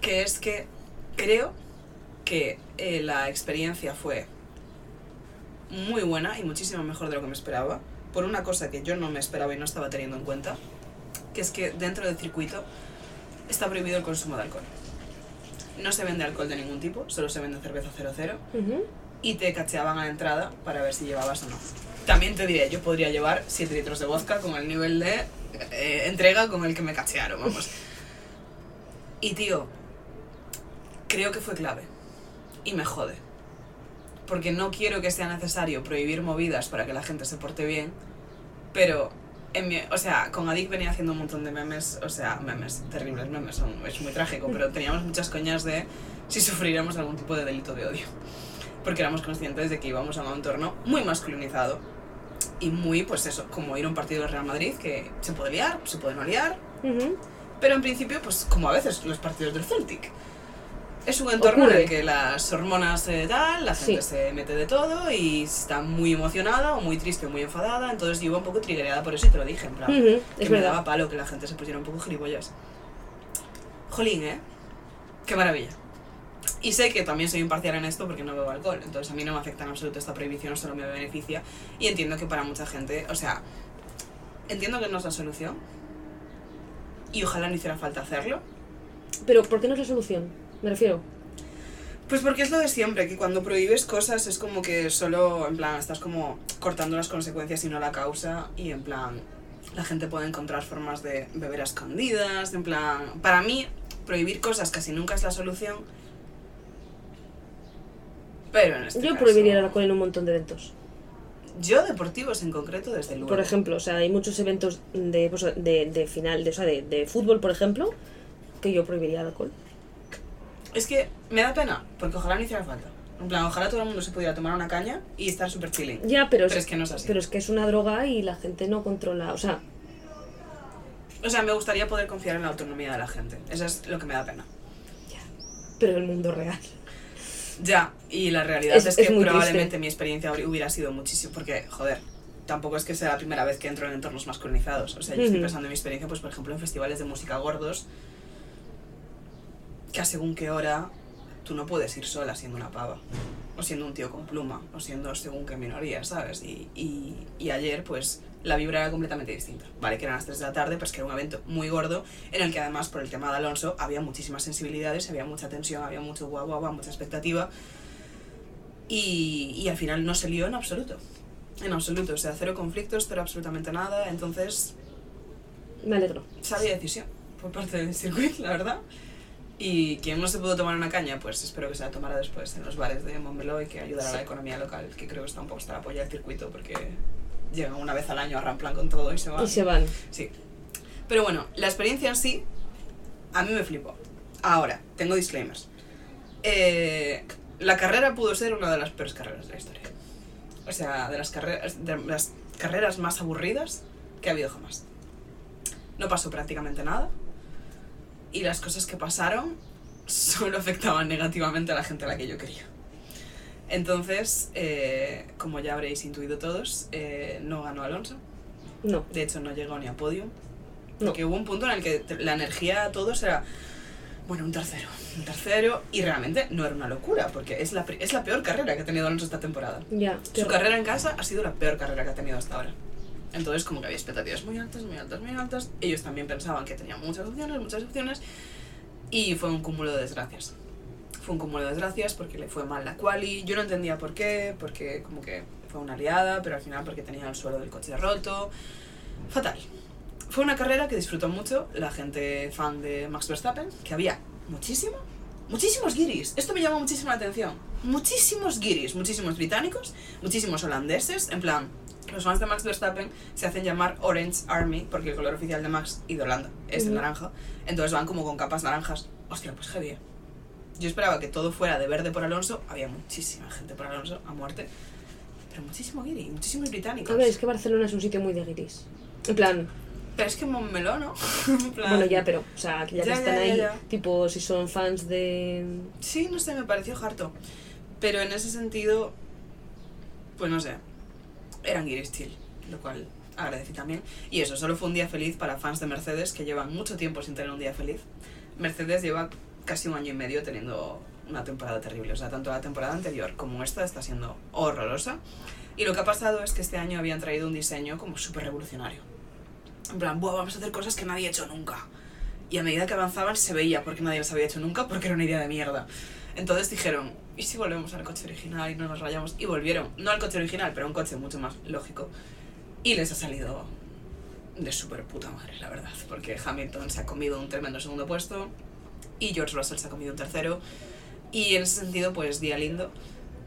que es que creo que eh, la experiencia fue muy buena y muchísimo mejor de lo que me esperaba, por una cosa que yo no me esperaba y no estaba teniendo en cuenta, que es que dentro del circuito está prohibido el consumo de alcohol. No se vende alcohol de ningún tipo, solo se vende cerveza 00
Ujú.
y te cacheaban a la entrada para ver si llevabas o no. También te diré, yo podría llevar 7 litros de vodka con el nivel de eh, entrega con el que me cachearon, vamos. Y tío, creo que fue clave. Y me jode. Porque no quiero que sea necesario prohibir movidas para que la gente se porte bien, pero, en mi- o sea, con Adik venía haciendo un montón de memes, o sea, memes, terribles memes, son, es muy trágico, pero teníamos muchas coñas de si sufriríamos algún tipo de delito de odio. Porque éramos conscientes de que íbamos a un entorno muy masculinizado y muy, pues eso, como ir a un partido del Real Madrid, que se puede liar, se puede no liar, pero en principio, pues como a veces los partidos del Celtic. Es un entorno en el que las hormonas eh, tal, la gente
Sí.
se mete de todo y está muy emocionada o muy triste o muy enfadada. Entonces yo iba un poco triggerada por eso y te lo dije, en plan,
Ujú,
que
Es
me
verdad.
daba palo que la gente se pusiera un poco gilipollas. Jolín, ¿eh? Qué maravilla. Y sé que también soy imparcial en esto porque no bebo alcohol, entonces a mí no me afecta en absoluto esta prohibición, solo me beneficia. Y entiendo que para mucha gente, o sea, entiendo que no es la solución. Y ojalá no hiciera falta hacerlo.
Pero ¿por qué no es la solución? Me refiero.
Pues porque es lo de siempre, que cuando prohíbes cosas es como que solo, en plan, estás como cortando las consecuencias y no la causa. Y en plan, la gente puede encontrar formas de beber a escondidas, en plan... Para mí, prohibir cosas casi nunca es la solución. Pero en este
Yo
caso-
prohibiría el alcohol en un montón de eventos.
Yo deportivos en concreto, desde luego.
Por ejemplo, o sea, hay muchos eventos de, pues, de, de final, de, o sea, de, de fútbol, por ejemplo, que yo prohibiría el alcohol.
Es que me da pena, porque ojalá no hiciera falta. En plan, ojalá todo el mundo se pudiera tomar una caña y estar súper chilling.
Ya, pero,
Pero es que no es así.
Pero es que es una droga y la gente no controla, o sea,
O sea, me gustaría poder confiar en la autonomía de la gente. Eso es lo que me da pena.
pero el mundo real.
Ya, y la realidad
Es-
es, que probablemente
triste.
mi experiencia hubiera sido muchísimo, porque, joder, tampoco es que sea la primera vez que entro en entornos masculinizados. O sea, yo estoy pensando en mi experiencia, pues, por ejemplo, en festivales de música gordos, que a según qué hora tú no puedes ir sola siendo una pava, o siendo un tío con pluma, o siendo según qué minoría, ¿sabes? Y, y, y ayer, pues, la vibra era completamente distinta. Vale, que eran las 3 de la tarde, pues que era un evento muy gordo, en el que además, por el tema de Alonso, había muchísimas sensibilidades, había mucha tensión, había mucho guau, guau, guau, mucha expectativa. Y, y al final no se lió en absoluto. En absoluto, o sea, cero conflictos, cero absolutamente nada. Entonces,
Me alegro.
sabia decisión por parte del circuito, la verdad. Y quien no se pudo tomar una caña, pues espero que se la tomara después en los bares de Montmeló y que ayudara a la economía local, que creo que está un poco hasta la polla del circuito porque llegan una vez al año a ramplan con todo y se van.
Y se van.
Sí. Pero bueno, la experiencia en sí, a mí me flipó. Ahora, tengo disclaimers. Eh, la carrera pudo ser una de las peores carreras de la historia. O sea, de las, carreras, de las carreras más aburridas que ha habido jamás. No pasó prácticamente nada. Y las cosas que pasaron solo afectaban negativamente a la gente a la que yo quería. Entonces, eh, como ya habréis intuido todos, eh, no ganó Alonso.
No.
De hecho, no llegó ni a podium.
No.
Porque hubo un punto en el que la energía a todos era, bueno, un tercero, un tercero, y realmente no era una locura, porque es la, es la peor carrera que ha tenido Alonso esta temporada.
Ya.
Su carrera en casa ha sido la peor carrera que ha tenido hasta ahora. Entonces, como que había expectativas muy altas, muy altas, muy altas. Ellos también pensaban que tenían muchas opciones, muchas opciones, y fue un cúmulo de desgracias. Fue un cúmulo de desgracias porque le fue mal la quali. Yo no entendía por qué, porque como que fue una liada, pero al final porque tenía el suelo del coche roto. Fatal. Fue una carrera que disfrutó mucho la gente fan de Max Verstappen, que había muchísimo, muchísimos guiris. Esto me llamó muchísimo la atención. Muchísimos guiris, muchísimos británicos, muchísimos holandeses, en plan, los fans de Max Verstappen se hacen llamar Orange Army porque el color oficial de Max y de Holanda es el naranja. Entonces van como con capas naranjas. Hostia, pues heavy. eh. Yo esperaba que todo fuera de verde por Alonso. Había muchísima gente por Alonso a muerte. Pero muchísimo guiri, muchísimos británicos.
A ver, es que Barcelona es un sitio muy de guiris. En plan,
Pero es que Montmeló, ¿no? En plan-
bueno, ya, pero, o sea, que ya,
Ya,
que están
ya, ya,
ahí, tipo, si son fans de.
Sí, no sé, me pareció harto. Pero en ese sentido, pues no sé, eran guiris chill, lo cual agradecí también. Y eso, solo fue un día feliz para fans de Mercedes que llevan mucho tiempo sin tener un día feliz. Mercedes lleva casi un año y medio teniendo una temporada terrible. O sea, tanto la temporada anterior como esta está siendo horrorosa. Y lo que ha pasado es que este año habían traído un diseño como súper revolucionario. En plan, Buah, vamos a hacer cosas que nadie ha hecho nunca. Y a medida que avanzaban se veía porque nadie las había hecho nunca porque era una idea de mierda. Entonces dijeron, ¿y si volvemos al coche original y no nos rayamos? Y volvieron, no al coche original, pero a un coche mucho más lógico. Y les ha salido de súper puta madre, la verdad. Porque Hamilton se ha comido un tremendo segundo puesto y George Russell se ha comido un tercero. Y en ese sentido, pues día lindo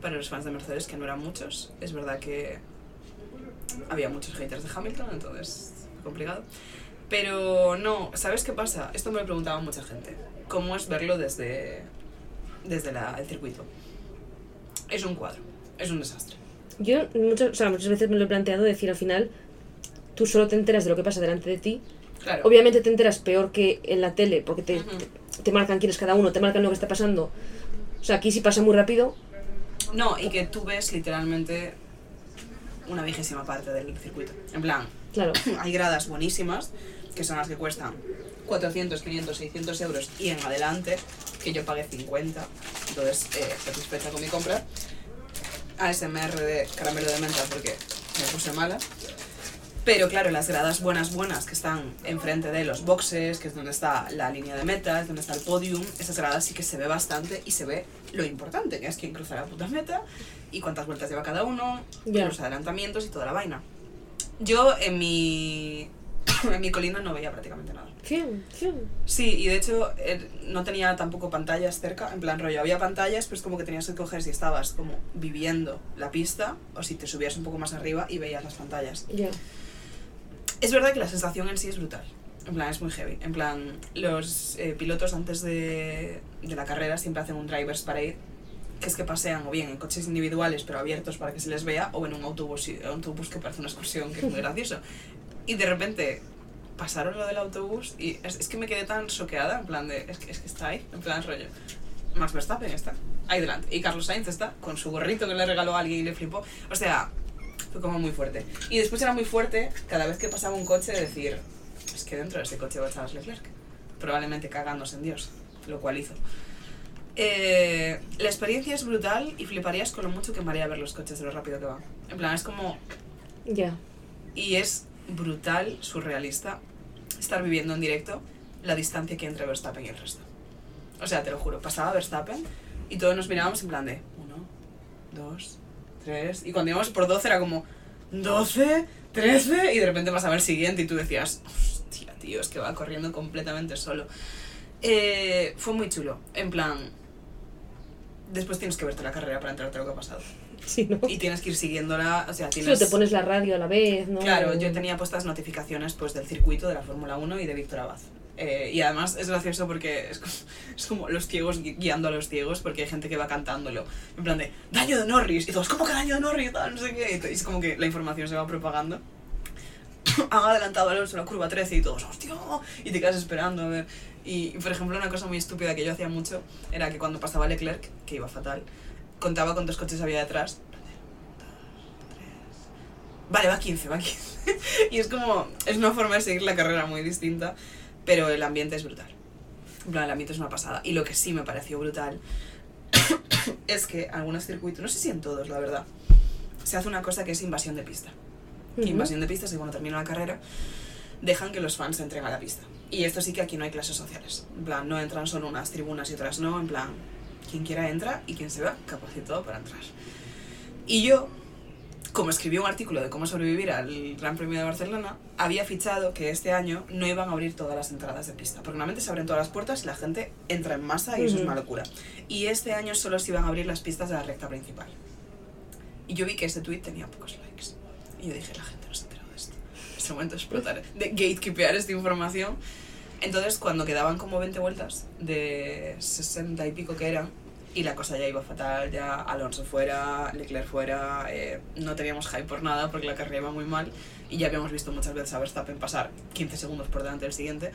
para los fans de Mercedes, que no eran muchos. Es verdad que había muchos haters de Hamilton, entonces complicado. Pero no, ¿sabes qué pasa? Esto me lo preguntaba mucha gente. ¿Cómo es verlo desde, desde la- el circuito? Es un cuadro, es un desastre.
Yo muchas, o sea, muchas veces me lo he planteado decir al final, tú solo te enteras de lo que pasa delante de ti.
Claro.
Obviamente te enteras peor que en la tele, porque te,
Ujú.
te, te marcan quién es cada uno, te marcan lo que está pasando. O sea, aquí sí pasa muy rápido.
No, y que tú ves literalmente una vigésima parte del circuito. En plan,
Claro.
hay gradas buenísimas, que son las que cuestan 400, 500, 600 euros y en adelante, que yo pagué 50, entonces eh, satisfecha con mi compra. ASMR de caramelo de menta porque me puse mala. Pero claro, las gradas buenas, buenas que están enfrente de los boxes, que es donde está la línea de meta, es donde está el podium, esas gradas sí que se ve bastante y se ve lo importante, que es quién cruza la puta meta y cuántas vueltas lleva cada uno, y
Ya.
los adelantamientos y toda la vaina. Yo en mi en mi colina no veía prácticamente nada. Sí, y de hecho eh, no tenía tampoco pantallas cerca, en plan rollo, había pantallas, pues como que tenías que coger si estabas como viviendo la pista o si te subías un poco más arriba y veías las pantallas.
Ya.
Es verdad que la sensación en sí es brutal. En plan, es muy heavy. En plan, los eh, pilotos antes de, de la carrera siempre hacen un driver's parade, que es que pasean o bien en coches individuales pero abiertos para que se les vea, o en un autobús, un autobús que parece una excursión, que es muy gracioso. Y de repente pasaron lo del autobús y es, es que me quedé tan choqueada, en plan de, es que, es que está ahí, en plan rollo. Max Verstappen está ahí delante. Y Carlos Sainz está con su gorrito que le regaló a alguien y le flipó. O sea, fue como muy fuerte. Y después era muy fuerte cada vez que pasaba un coche decir, es que dentro de ese coche va Charles Leclerc. Probablemente cagándose en Dios, lo cual hizo. Eh, la experiencia es brutal y fliparías con lo mucho que marea ver los coches de lo rápido que van. En plan, es como
Ya.
y es brutal, surrealista, estar viviendo en directo la distancia que hay entre Verstappen y el resto. O sea, te lo juro, pasaba Verstappen y todos nos mirábamos en plan de uno, dos, tres. Y cuando íbamos por 12 era como 12, 13 y de repente pasaba el siguiente y tú decías, hostia, tío, es que va corriendo completamente solo. Eh, fue muy chulo, en plan, después tienes que verte la carrera para enterarte lo que ha pasado.
Sí, ¿no?
Y tienes que ir siguiéndola, o sea, tienes...
te pones la radio a la vez, ¿no?
Claro, yo tenía puestas notificaciones pues del circuito de la Fórmula 1 y de Víctor Abad. Eh, y además es gracioso porque es como, es como los ciegos gui- guiando a los ciegos porque hay gente que va cantándolo. En plan de, daño de Norris. Y todos, ¿cómo que daño de Norris? Tal, no sé qué. Y es como que la información se va propagando. Han adelantado a Alonso en la curva 13 y todos, hostia. Y te quedas esperando a ver. Y, por ejemplo, una cosa muy estúpida que yo hacía mucho era que cuando pasaba Leclerc, que iba fatal, contaba cuántos coches había detrás. Vale, va 15, va 15. y es como, es una forma de seguir la carrera muy distinta, pero el ambiente es brutal. En plan, el ambiente es una pasada. Y lo que sí me pareció brutal es que algunos circuitos, no sé si en todos, la verdad, se hace una cosa que es invasión de pista. Invasión de pista es que cuando termina la carrera dejan que los fans entren a la pista. Y esto sí que aquí no hay clases sociales. En plan, no entran solo unas tribunas y otras no. En plan, quien quiera entra y quien se va capacitado para entrar. Y yo, como escribí un artículo de cómo sobrevivir al Gran Premio de Barcelona, había fichado que este año no iban a abrir todas las entradas de pista. Porque normalmente se abren todas las puertas y la gente entra en masa y eso es una locura. Y este año solo se iban a abrir las pistas de la recta principal. Y yo vi que ese tweet tenía pocos likes. Y yo dije, la gente no se ha enterado de esto. Este momento explotar, de gatekeeper esta información. Entonces, cuando quedaban como 20 vueltas de 60 y pico que eran, y la cosa ya iba fatal, ya Alonso fuera, Leclerc fuera, eh, no teníamos hype por nada porque la carrera iba muy mal y ya habíamos visto muchas veces a Verstappen pasar 15 segundos por delante del siguiente,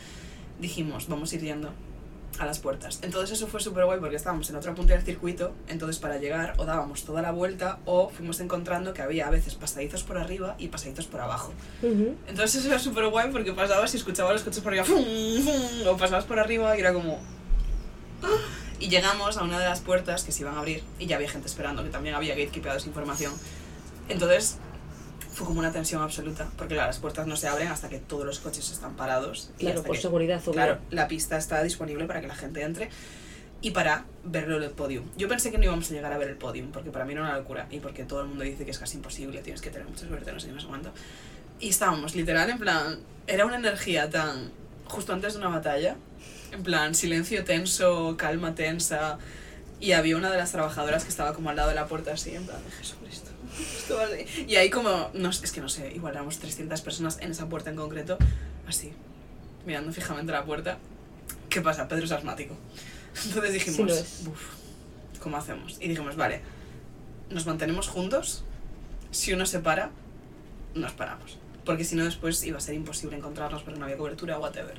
dijimos, vamos a ir yendo a las puertas. Entonces eso fue súper guay porque estábamos en otra punta del circuito, entonces para llegar o dábamos toda la vuelta o fuimos encontrando que había a veces pasadizos por arriba y pasadizos por abajo.
Ujú.
Entonces eso era súper guay porque pasabas y escuchabas los coches por arriba, ¡fum! ¡fum! o pasabas por arriba y era como... ¡ah! Y llegamos a una de las puertas que se iban a abrir y ya había gente esperando, que también había gatekeepeado esa información. Entonces fue como una tensión absoluta, porque claro, las puertas no se abren hasta que todos los coches están parados.
Claro, por
que-
seguridad, obvio.
Claro, la pista está disponible para que la gente entre y para verlo en el podium. Yo pensé que no íbamos a llegar a ver el podium, porque para mí era una locura y porque todo el mundo dice que es casi imposible, tienes que tener mucha suerte, no sé qué, no sé cuánto. Y estábamos literal en plan, era una energía tan justo antes de una batalla, en plan silencio tenso, calma tensa, y había una de las trabajadoras que estaba como al lado de la puerta así, en plan, Jesucristo. esto va así". Y ahí como, no, es que no sé, igual éramos 300 personas en esa puerta en concreto, así, mirando fijamente a la puerta. ¿Qué pasa? Pedro es asmático. Entonces dijimos,
Sí lo es.
"Uf, ¿cómo hacemos? Y dijimos, vale, nos mantenemos juntos, si uno se para, nos paramos. Porque si no después iba a ser imposible encontrarnos porque no había cobertura o whatever.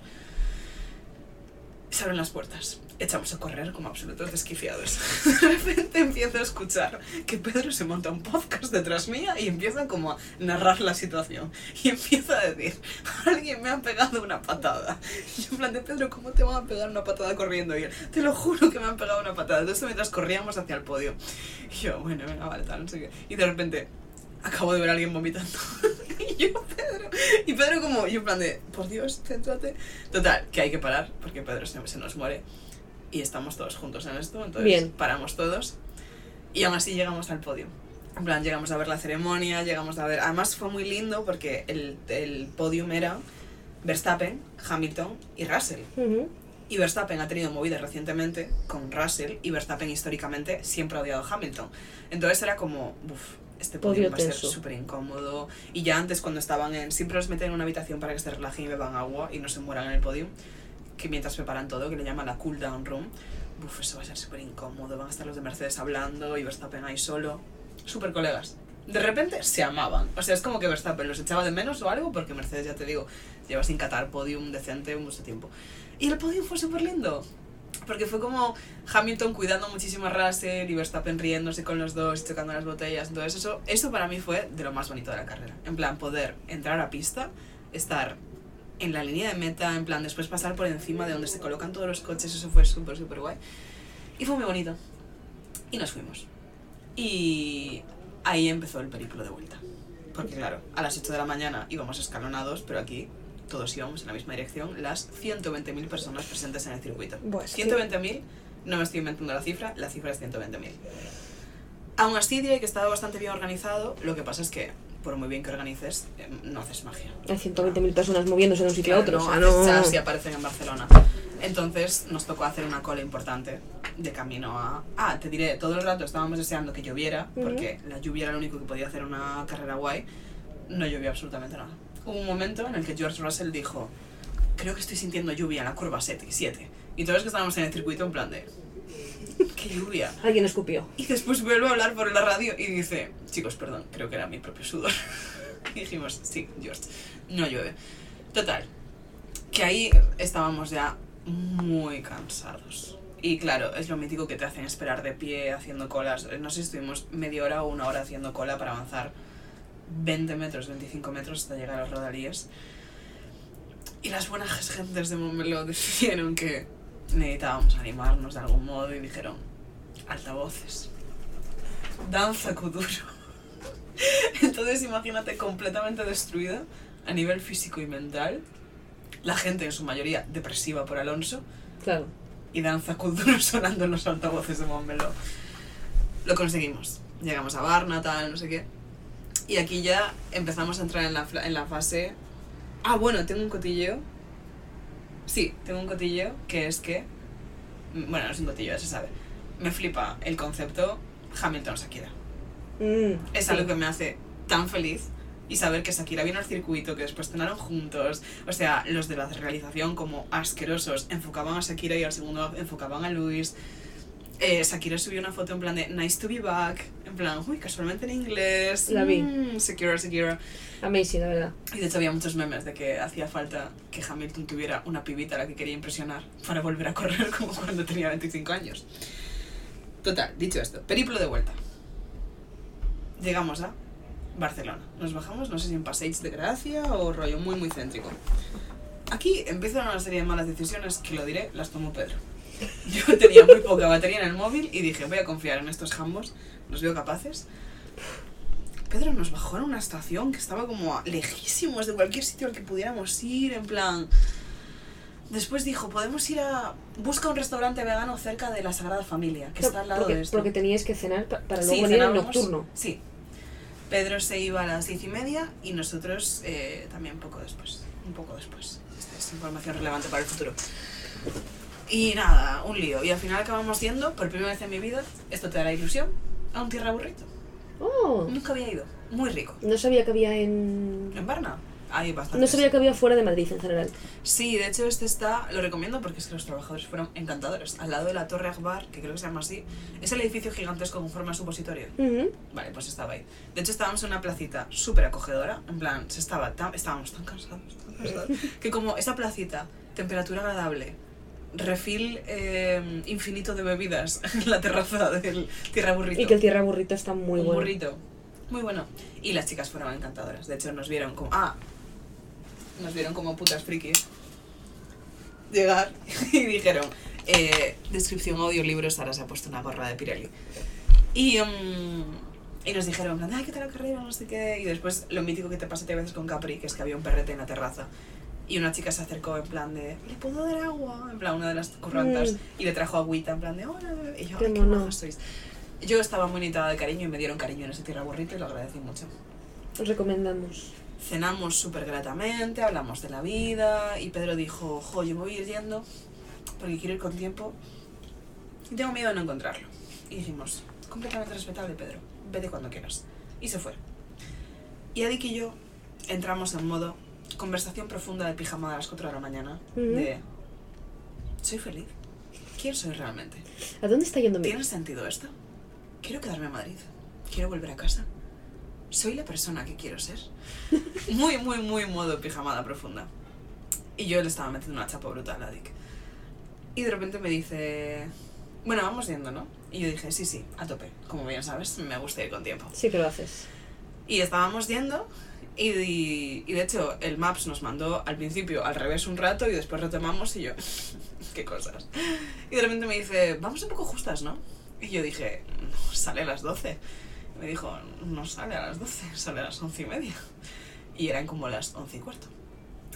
Se abren las puertas. Echamos a correr como absolutos desquiciados. De repente empiezo a escuchar que Pedro se monta un podcast detrás mía y empieza como a narrar la situación. Y empieza a decir, alguien me ha pegado una patada. Y yo en plan de Pedro, ¿cómo te van a pegar una patada corriendo? Y él, te lo juro que me han pegado una patada. Entonces mientras corríamos hacia el podio. Y yo, bueno, venga, vale, tal, no sé qué. Y de repente acabo de ver a alguien vomitando. y yo, Pedro. Y Pedro como, yo en plan de, por Dios, céntrate. Total, que hay que parar porque Pedro se, se nos muere. Y estamos todos juntos en esto, entonces
Bien.
paramos todos. Y aún así llegamos al podio. En plan, llegamos a ver la ceremonia, llegamos a ver... Además fue muy lindo porque el, el podium era Verstappen, Hamilton y Russell.
Ujú.
Y Verstappen ha tenido movidas recientemente con Russell y Verstappen históricamente siempre ha odiado a Hamilton. Entonces era como, uff, este
Podio
podio va a ser súper incómodo. Y ya antes cuando estaban en... Siempre los meten en una habitación para que se relajen y beban agua y no se mueran en el podio. Que mientras preparan todo, que le llaman la cool down room. Uff, eso va a ser súper incómodo. Van a estar los de Mercedes hablando y Verstappen ahí solo. Súper colegas. De repente se amaban. O sea, es como que Verstappen los echaba de menos o algo porque Mercedes, ya te digo, lleva sin catar podium decente mucho tiempo. Y el podium fue súper lindo. Porque fue como Hamilton cuidando muchísimo a Russell y Verstappen riéndose con los dos y chocando las botellas. Entonces eso, eso para mí fue de lo más bonito de la carrera. En plan, poder entrar a pista, estar en la línea de meta, en plan, después pasar por encima de donde se colocan todos los coches, eso fue súper, súper guay. Y fue muy bonito. Y nos fuimos. Y ahí empezó el periplo de vuelta. Porque claro, a las 8 de la mañana íbamos escalonados, pero aquí todos íbamos en la misma dirección, las 120.000 personas presentes en el circuito.
Buah, es que-
120.000, no me estoy inventando la cifra, la cifra es 120.000. Aún así diré que estaba bastante bien organizado, lo que pasa es que por muy bien que organices, eh, no haces magia.
Hay 120.000 personas moviéndose de un sitio a otro.
no,
sea, no...
y aparecen en Barcelona. Entonces nos tocó hacer una cola importante de camino a... Ah, te diré, todo el rato estábamos deseando que lloviera, porque la lluvia era lo único que podía hacer una carrera guay. No llovió absolutamente nada. Hubo un momento en el que George Russell dijo, creo que estoy sintiendo lluvia en la curva 7 7. Y todos los que estábamos en el circuito en plan de... ¡Qué lluvia!
Alguien escupió.
Y después vuelve a hablar por la radio y dice, chicos, perdón, creo que era mi propio sudor. y dijimos, sí, George, no llueve. Total, que ahí estábamos ya muy cansados. Y claro, es lo mítico que te hacen esperar de pie haciendo colas. No sé si estuvimos media hora o una hora haciendo cola para avanzar 20 metros, 25 metros hasta llegar a los rodalíes. Y las buenas gentes de Montmeló decidieron que necesitábamos animarnos de algún modo y dijeron, altavoces, danza kuduro. Entonces imagínate completamente destruida a nivel físico y mental, la gente en su mayoría depresiva por Alonso
Claro.
y danza kuduro sonando en los altavoces de Montmeló. Lo conseguimos. Llegamos a Varna, tal, no sé qué. Y aquí ya empezamos a entrar en la, en la fase... Ah, bueno, tengo un cotilleo. Sí, tengo un cotilleo que es que... Bueno, no es un cotilleo, ya se sabe. Me flipa el concepto Hamilton-Shakira.
Mm,
Es
sí.
algo que me hace tan feliz. Y saber que Shakira vino al circuito, que después cenaron juntos. O sea, los de la realización como asquerosos enfocaban a Shakira y al segundo enfocaban a Luis. Eh, Shakira subió una foto en plan de nice to be back. En plan, uy, casualmente en inglés.
La vi.
Mm, Shakira, Shakira.
Amazing, la verdad.
Y de hecho había muchos memes de que hacía falta que Hamilton tuviera una pibita a la que quería impresionar para volver a correr como cuando tenía 25 años. Total, dicho esto, periplo de vuelta. Llegamos a Barcelona. Nos bajamos, no sé si en Passeig de Gracia o rollo muy muy céntrico. Aquí empiezan una serie de malas decisiones que lo diré, las tomó Pedro. Yo tenía muy poca batería en el móvil y dije, voy a confiar en estos jambos, los veo capaces. Pedro nos bajó en una estación que estaba como lejísimos de cualquier sitio al que pudiéramos ir, en plan... Después dijo, podemos ir a... Busca un restaurante vegano cerca de la Sagrada Familia, que está al lado
porque,
de esto.
porque teníais que cenar pa- para
Sí,
luego venir al
cenábamos-
nocturno.
Sí. Pedro se iba a las diez y media y nosotros eh, también poco después. Un poco después. Esta es información relevante para el futuro. Y nada, un lío. Y al final acabamos yendo, por primera vez en mi vida, esto te dará ilusión, a un tierra burrito.
Oh,
Nunca había ido. Muy rico.
no sabía que había en...
En Varna hay bastante.
No sabía que había fuera de Madrid en general.
Sí, de hecho este está, lo recomiendo porque es que los trabajadores fueron encantadores. Al lado de la Torre Akbar, que creo que se llama así, es el edificio gigantesco con forma de supositorio.
Ujú.
Vale, pues estaba ahí. De hecho estábamos en una placita súper acogedora, en plan, se estaba tan, estábamos tan cansados, tan cansados, que como esa placita, temperatura agradable, refil eh, infinito de bebidas en la terraza del Tierra Burrito.
Y que el tierra burrito está muy
un
bueno.
burrito. Muy bueno. Y las chicas fueron encantadoras. De hecho, nos vieron como. Ah, nos vieron como putas frikis. Llegar y dijeron: eh, Descripción audiolibros. Ahora se ha puesto una gorra de Pirelli. Y, mm, y nos dijeron: Ay, ¿qué tal la carrera? No sé qué. Y después, lo mítico que te pasa a veces con Capri, que es que había un perrete en la terraza. Y una chica se acercó en plan de, ¿le puedo dar agua? En plan, una de las currantas.
Mm.
Y le trajo agüita en plan de, hola. bebé". Y yo,
Qué
ay, qué
mono.
majos sois. Yo estaba muy necesitada de cariño y me dieron cariño en ese tierra burrito y lo agradecí mucho.
Os recomendamos.
cenamos súper gratamente, hablamos de la vida y Pedro dijo, jo, yo me voy a ir yendo porque quiero ir con tiempo y tengo miedo de no encontrarlo. Y dijimos, completamente respetable Pedro, vete cuando quieras. Y se fue. Y Adik y yo entramos en modo conversación profunda de pijama a las 4 de la mañana de, ¿soy feliz? ¿Quién soy realmente?
¿A dónde está yendo mi
¿Tiene sentido esto? Quiero quedarme a Madrid. Quiero volver a casa. ¿Soy la persona que quiero ser? Muy, muy, muy modo pijamada profunda. Y yo le estaba metiendo una chapa brutal a Dick. Y de repente me dice, bueno, vamos yendo, ¿no? Y yo dije, sí, sí, a tope. Como bien sabes, me gusta ir con tiempo.
Sí que lo haces.
Y estábamos yendo y, y, de hecho el Maps nos mandó al principio al revés un rato y después retomamos y yo, qué cosas. Y de repente me dice, vamos un poco justas, ¿no? Y yo dije, no, sale a las 12. Y me dijo, no sale a las 12, sale a las once y media. Y eran como las once y cuarto.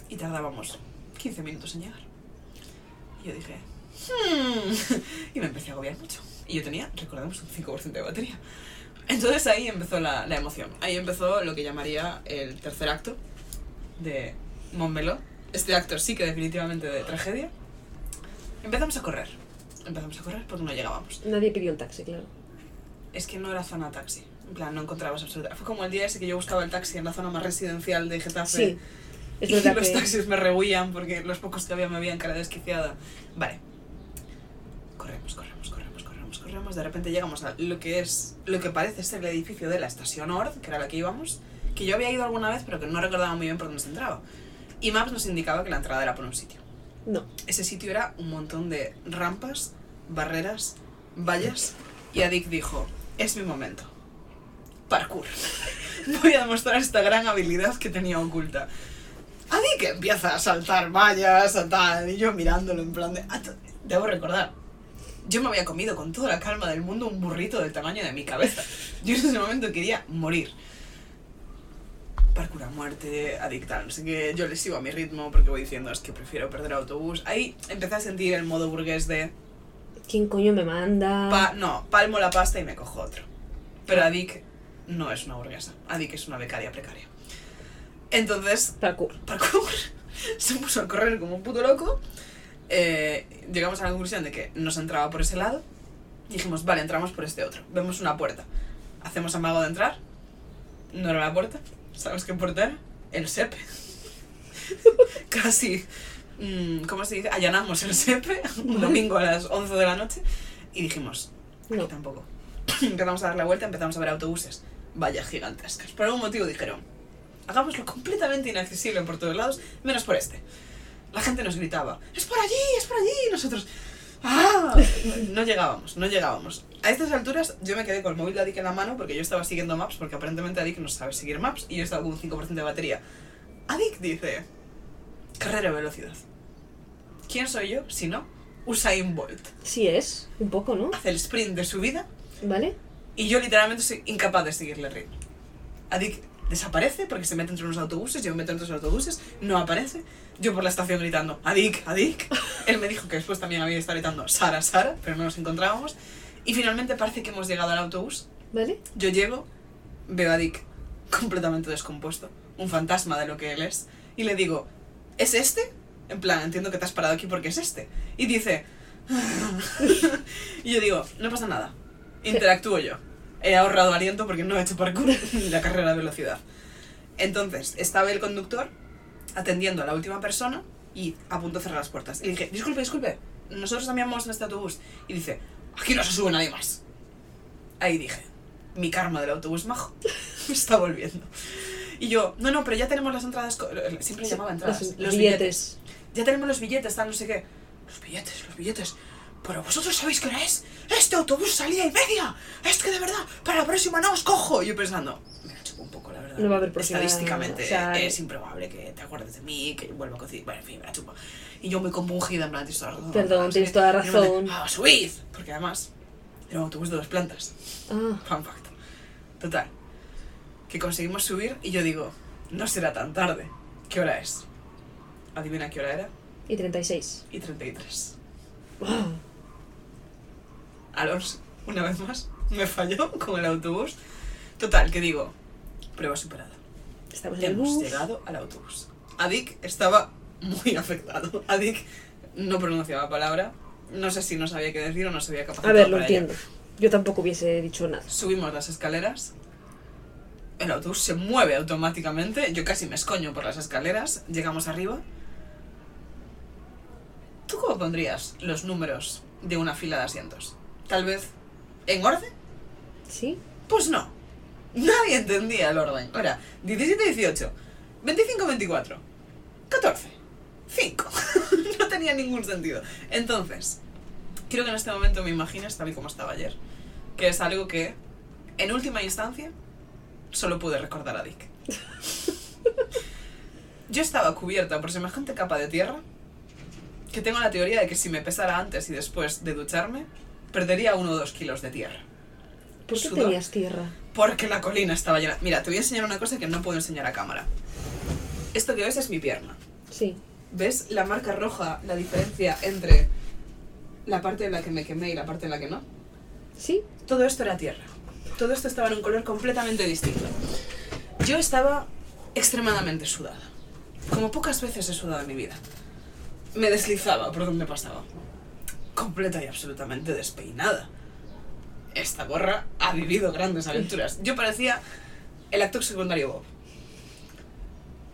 Y tardábamos 15 minutos en llegar. Y yo dije, hmm. Y me empecé a agobiar mucho. Y yo tenía, recordemos, un 5% de batería. Entonces ahí empezó la, la emoción. Ahí empezó lo que llamaría el tercer acto de Montmeló. Este acto sí que definitivamente de tragedia. Empezamos a correr. Empezamos a correr porque no llegábamos.
Nadie pidió un taxi, claro.
Es que no era zona taxi. En plan, no encontrabas absolutamente. Fue como el día ese que yo buscaba el taxi en la zona más residencial de Getafe.
Sí. Es
y los
que...
taxis me rehuían porque los pocos que había me habían cara desquiciada. Vale. Corremos, corremos, De repente llegamos a lo que es, lo que parece ser el edificio de la estación Nord, que era la que íbamos, que yo había ido alguna vez, pero que no recordaba muy bien por dónde se entraba. Y Maps nos indicaba que la entrada era por un sitio.
No.
Ese sitio era un montón de rampas, barreras, vallas, y Adik dijo, es mi momento. Parkour. Voy a demostrar esta gran habilidad que tenía oculta. Adik empieza a saltar vallas, a tal, y yo mirándolo en plan de... "Ah, Debo recordar, yo me había comido con toda la calma del mundo un burrito del tamaño de mi cabeza. Yo en ese momento quería morir. Parkour a muerte, adicta, sé qué. Yo les sigo a mi ritmo porque voy diciendo es que prefiero perder autobús. Ahí empecé a sentir el modo burgués de
¿Quién coño me manda?
pa- no, palmo la pasta y me cojo otro. Pero Adik no es una burguesa. Adik es una becaria precaria. Entonces,
Parkour.
parkour se puso a correr como un puto loco. Eh, llegamos a la conclusión de que nos entraba por ese lado. Y dijimos, vale, entramos por este otro. Vemos una puerta. Hacemos amago de entrar. No era la puerta. ¿Sabes qué puerta era? El SEPE. Casi, mm, ¿cómo se dice? Allanamos el SEPE un domingo a las 11 de la noche. Y dijimos,
No.
tampoco. empezamos a dar la vuelta, empezamos a ver autobuses. Vallas gigantescas. Por algún motivo dijeron, hagámoslo completamente inaccesible por todos lados, menos por este. La gente nos gritaba, es por allí, es por allí, y nosotros, ¡ah! No llegábamos, no llegábamos. A estas alturas yo me quedé con el móvil de Adik en la mano porque yo estaba siguiendo Maps, porque aparentemente Adik no sabe seguir Maps, y yo estaba con un 5% de batería. Adik dice, carrera de velocidad. ¿Quién soy yo si no Usain Bolt?
Sí es, un poco, ¿no?
Hace el sprint de su vida
¿Vale?
y yo literalmente soy incapaz de seguirle el ritmo. Adik desaparece porque se mete entre unos autobuses, yo me meto entre los autobuses, no aparece. Yo por la estación gritando, Adik, Adik. Él me dijo que después también había estado gritando, Sara, Sara, pero no nos encontrábamos. Y finalmente parece que hemos llegado al autobús.
¿Vale?
Yo llego, veo a Dick completamente descompuesto, un fantasma de lo que él es, y le digo, ¿es este? En plan, entiendo que te has parado aquí porque es este. Y dice, y yo digo, no pasa nada, interactúo yo. He ahorrado aliento porque no he hecho parkour ni la carrera de velocidad. Entonces, estaba el conductor atendiendo a la última persona y a punto de cerrar las puertas. Y le dije, disculpe, disculpe, nosotros también vamos en este autobús. Y dice, aquí no se sube nadie más. Ahí dije, mi karma del autobús majo me está volviendo. Y yo, no, no, pero ya tenemos las entradas, siempre llamaba entradas,
los
los,
billetes.
billetes. Ya tenemos los billetes, tal, no sé qué. Los billetes, los billetes. Pero vosotros sabéis qué hora es. Este autobús salía y media. Es que de verdad, para la próxima no os cojo. Y yo pensando, me la chupo un poco, la verdad.
No va a haber
Estadísticamente
o sea,
es improbable que te acuerdes de mí, que vuelva a cocinar. Bueno, en fin, me la chupo. Y yo muy compungida, en plan, tienes toda la razón.
Perdón, tienes
qué.
toda la razón.
Ah, subid. Porque además, era un autobús de dos plantas.
Ah,
Fun fact. Total. Que conseguimos subir y yo digo, no será tan tarde. ¿Qué hora es? Adivina qué hora era.
y 36.
Y 33.
Wow.
Alonso, una vez más, me falló con el autobús. Total, que digo, prueba superada.
Estamos en el
Hemos
bus.
llegado al autobús. Adik estaba muy afectado. Adik no pronunciaba palabra. No sé si no sabía qué decir o no sabía capaz
A ver, lo entiendo. Yo tampoco hubiese dicho nada.
Subimos las escaleras. El autobús se mueve automáticamente. Yo casi me escoño por las escaleras. Llegamos arriba. ¿Tú cómo pondrías los números de una fila de asientos? Tal vez en orden.
¿Sí?
Pues no. Nadie entendía el orden. Era 17-18, 25-24, 14, 5. no tenía ningún sentido. Entonces, quiero que en este momento me imagines tal y como estaba ayer. Que es algo que, en última instancia, solo pude recordar a Dick. Yo estaba cubierta por semejante capa de tierra que tengo la teoría de que si me pesara antes y después de ducharme, perdería uno o dos kilos de tierra.
¿Por qué
Sudor.
tenías tierra?
Porque la colina estaba llena. Mira, te voy a enseñar una cosa que no puedo enseñar a cámara. Esto que ves es mi pierna.
Sí.
¿Ves la marca roja, la diferencia entre la parte en la que me quemé y la parte en la que no?
¿Sí?
Todo esto era tierra. Todo esto estaba en un color completamente distinto. Yo estaba extremadamente sudada. Como pocas veces he sudado en mi vida. Me deslizaba por donde pasaba. Completa y absolutamente despeinada. Esta gorra ha vivido grandes aventuras. Yo parecía el actor secundario Bob.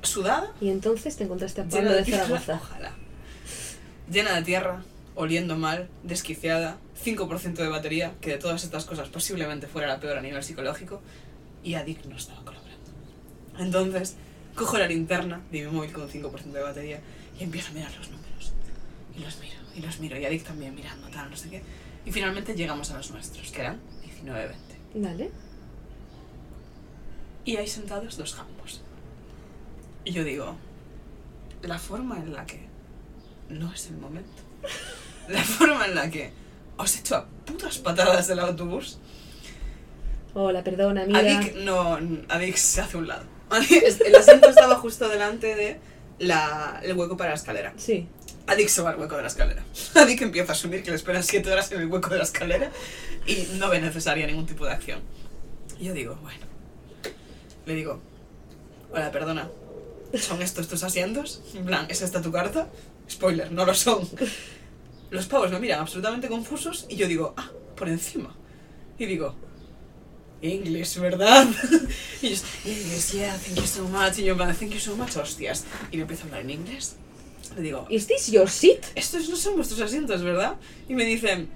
Sudada,
Y entonces te encontraste a Pablo
de
Zaragoza.
ojalá. Llena de tierra, oliendo mal, desquiciada, 5% de batería, que de todas estas cosas posiblemente fuera la peor a nivel psicológico, y Adik no estaba colaborando. Entonces, cojo la linterna de mi móvil con 5% de batería y empiezo a mirar los números. Y los miro, y los miro, y Adik también mirando, tal, no sé qué. Y finalmente llegamos a los nuestros, que eran 19-20.
Vale.
Y hay sentados dos jambos. Y yo digo, la forma en la que no es el momento, la forma en la que os echo a putas patadas del autobús,
Hola, perdona, mira.
Adik no, Adik se hace un lado. Adik- El asiento estaba justo delante de la, el hueco para la escalera.
Sí.
Adik se va al hueco de la escalera. Adik empieza a asumir que le esperan 7 horas en el hueco de la escalera y no ve necesaria ningún tipo de acción. Yo digo, bueno. Le digo, hola, perdona. ¿Son estos tus asientos? En plan, ¿es esta tu carta? Spoiler, no lo son. Los pavos me miran absolutamente confusos y yo digo, ah, por encima. Y digo, English, ¿verdad? y ellos, English, yeah, thank you so much. Y yo, thank you so much, hostias. Y le empiezo a hablar en inglés. Le digo,
¿Is this your seat?
estos no son vuestros asientos, ¿verdad? Y me dicen,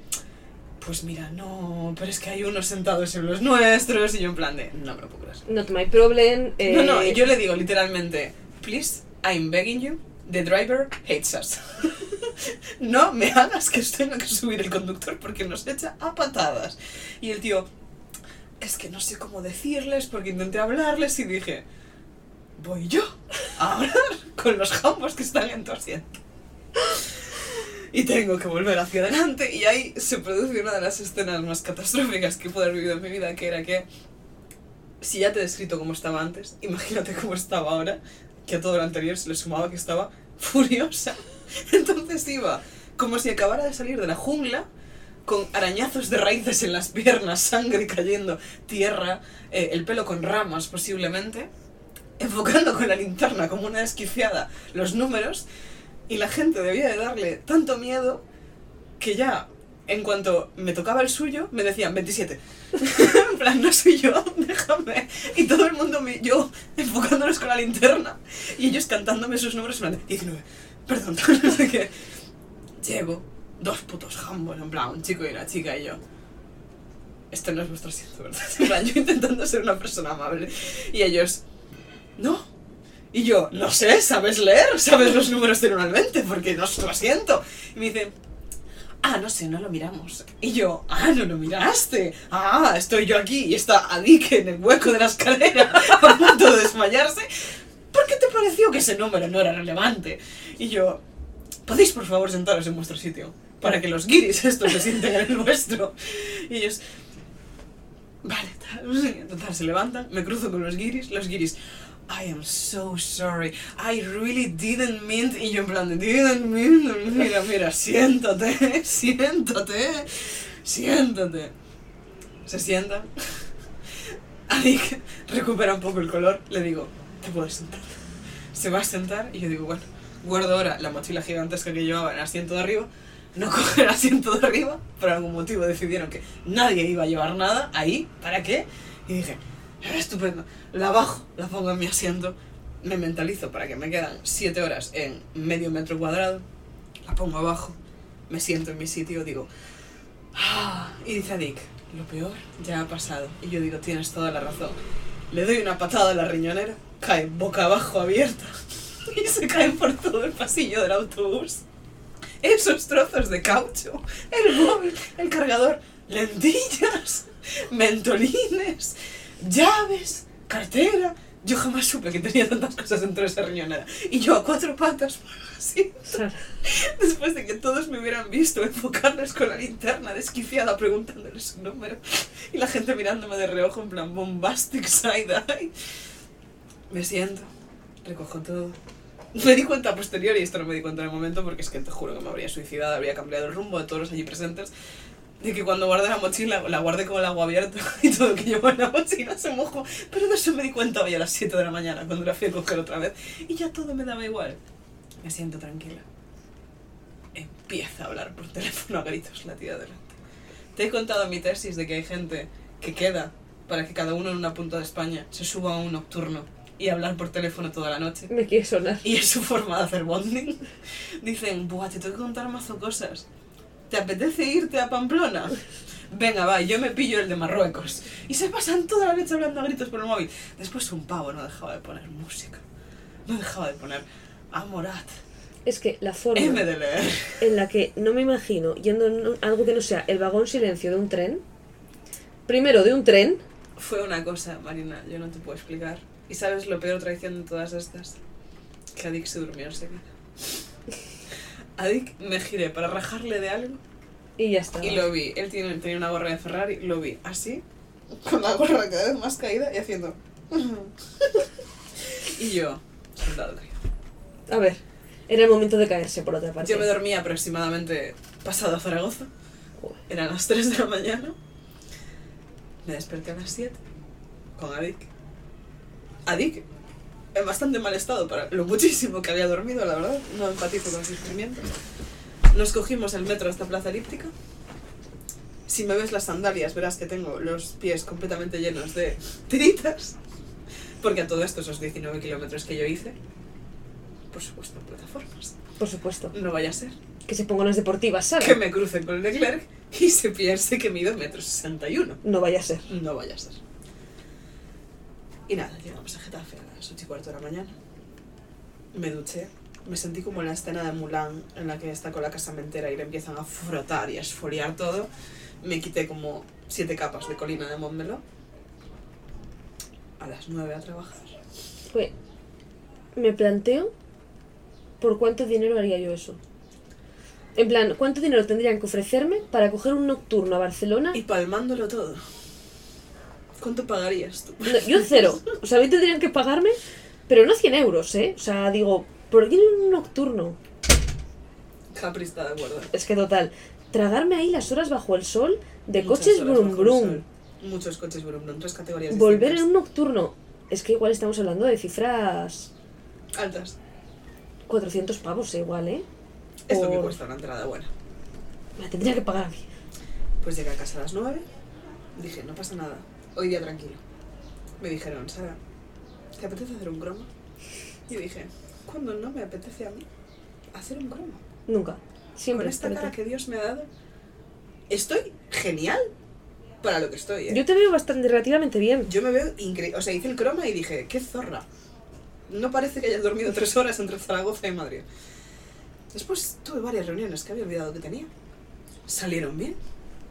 pues mira, no, pero es que hay unos sentados en los nuestros. Y yo en plan de, no me lo puedo creer.
Not my problem. eh,
No, no, y yo le digo literalmente, please, I'm begging you, the driver hates us. no me hagas que tenga que subir el conductor porque nos echa a patadas. Y el tío, es que no sé cómo decirles porque intenté hablarles y dije, voy yo a hablar con los jambos que están en tu asiento. Y tengo que volver hacia adelante y ahí se produce una de las escenas más catastróficas que puedo haber vivido en mi vida, que era que si ya te he descrito cómo estaba antes, imagínate cómo estaba ahora, que a todo lo anterior se le sumaba que estaba furiosa. Entonces iba como si acabara de salir de la jungla, con arañazos de raíces en las piernas, sangre cayendo, tierra, eh, el pelo con ramas posiblemente, enfocando con la linterna como una desquiciada los números, y la gente debía de darle tanto miedo que ya, en cuanto me tocaba el suyo, me decían 27. en plan, no soy yo, déjame. Y todo el mundo, me, yo enfocándolos con la linterna y ellos cantándome sus números, en plan, de, 19, perdón, no dos putos jambos, en plan, un chico y una chica y yo. Esto no es vuestro asiento, ¿verdad? En plan, yo intentando ser una persona amable. Y ellos, no. Y yo, no sé, ¿sabes leer? ¿Sabes los números del 1 al 20? Porque no es tu asiento. Y me dicen, ah, no sé, no lo miramos. Y yo, ah, no lo miraste. Ah, estoy yo aquí y está Adik en el hueco de la escalera a punto de desmayarse. ¿Por qué te pareció que ese número no era relevante? Y yo, ¿podéis por favor sentaros en vuestro sitio? Para que los guiris estos se sienten en el vuestro. Y ellos, vale, tal. Total, se levantan, me cruzo con los guiris, los guiris, I am so sorry, I really didn't mean, y yo en plan, didn't mean, mira, mira, siéntate, siéntate, siéntate. Se sientan. Adik recupera un poco el color, le digo, te puedes sentar. Se va a sentar y yo digo, bueno, guardo ahora la mochila gigantesca que llevaba en el asiento de arriba, no coger el asiento de arriba, por algún motivo decidieron que nadie iba a llevar nada ahí, ¿para qué? Y dije, "Ah, estupendo, la bajo, la pongo en mi asiento, me mentalizo para que me quedan 7 horas en medio metro cuadrado, la pongo abajo, me siento en mi sitio, digo, "Ah", y dice a Dick, lo peor ya ha pasado. Y yo digo, tienes toda la razón. Le doy una patada a la riñonera, cae boca abajo abierta y se cae por todo el pasillo del autobús. Esos trozos de caucho, el móvil, el cargador, lentillas, mentolines, llaves, cartera. Yo jamás supe que tenía tantas cosas dentro de esa riñonera. Y yo a cuatro patas, así, después de que todos me hubieran visto enfocarles con la linterna desquiciada preguntándoles su número y la gente mirándome de reojo en plan bombastic side-eye. Me siento, recojo todo. Me di cuenta a posteriori, y esto no me di cuenta en el momento porque es que te juro que me habría suicidado, habría cambiado el rumbo de todos los allí presentes, de que cuando guardé la mochila, la guardé con el agua abierta y todo lo que llevaba en la mochila se mojó. Pero de eso me di cuenta hoy a las 7 de la mañana cuando la fui a coger otra vez y ya todo me daba igual. Me siento tranquila. Empieza a hablar por teléfono a gritos la tía delante. Te he contado mi tesis de que hay gente que queda para que cada uno en una punta de España se suba a un nocturno y hablar por teléfono toda la noche.
me quiere sonar.
Y es su forma de hacer bonding. Dicen, buah, te tengo que contar mazo cosas. ¿Te apetece irte a Pamplona? Venga, va, yo me pillo el de Marruecos. Y se pasan toda la noche hablando a gritos por el móvil. Después un pavo no dejaba de poner música. No dejaba de poner Amorat.
Es que la forma en la que no me imagino yendo en un- algo que no sea el vagón silencio de un tren. Primero de un tren.
Fue una cosa, Marina, yo no te puedo explicar. ¿Y sabes lo peor traición de todas estas? Que Adik se durmió enseguida. Adik me giré para rajarle de algo
Y ya está.
y lo vi. Él tiene, tenía una gorra de Ferrari, lo vi así, con la gorra cada vez más caída y haciendo. y yo, soldado.
A ver, era el momento de caerse por otra parte.
Yo me dormí aproximadamente pasado a Zaragoza. Eran las 3 de la mañana. Me desperté a las 7 con Adik. Adik en bastante mal estado para lo muchísimo que había dormido, la verdad. No empatizo con su sufrimiento. Nos cogimos el metro hasta Plaza Elíptica. Si me ves las sandalias, verás que tengo los pies completamente llenos de tiritas. Porque a todo esto, esos 19 kilómetros que yo hice, por supuesto, en plataformas.
Por supuesto.
No vaya a ser
Que se pongan las deportivas, ¿sabes?
que me cruce con Leclerc y se piense que mido metro sesenta y uno.
No vaya a ser.
No vaya a ser. Y nada, llegamos a Getafe a las 8 y cuarto de la mañana. Me duché. Me sentí como en la escena de Mulan, en la que está con la casamentera y le empiezan a frotar y a esfoliar todo. Me quité como siete capas de colina de Montmeló. A las 9 a trabajar.
Pues, me planteo por cuánto dinero haría yo eso. En plan, ¿cuánto dinero tendrían que ofrecerme para coger un nocturno a Barcelona?
Y palmándolo todo. ¿Cuánto pagarías tú?
No, yo cero. O sea, a mí tendrían que pagarme, pero no 100 euros, ¿eh? O sea, digo, ¿por qué un nocturno?
Capri está de acuerdo.
Es que total, tragarme ahí las horas bajo el sol de
Muchas
coches brum brum.
Muchos coches brum brum, tres categorías
Volver en un nocturno. Es que igual estamos hablando de cifras
Altas.
400 pavos, eh, igual, ¿eh?
Es lo que
Por-
cuesta una entrada buena.
La tendría que pagar a mí.
Pues llegué a casa a las 9. Dije, no pasa nada. Hoy día tranquilo. Me dijeron, Sara, ¿te apetece hacer un croma? Y dije, ¿cuándo no me apetece a mí hacer un croma?
Nunca. Siempre.
Con esta cara que Dios me ha dado, estoy genial para lo que estoy. ¿eh?
Yo te veo bastante relativamente bien.
Yo me veo increíble. O sea, hice el croma y dije, qué zorra. No parece que hayas dormido tres horas entre Zaragoza y Madrid. Después tuve varias reuniones que había olvidado que tenía. Salieron bien.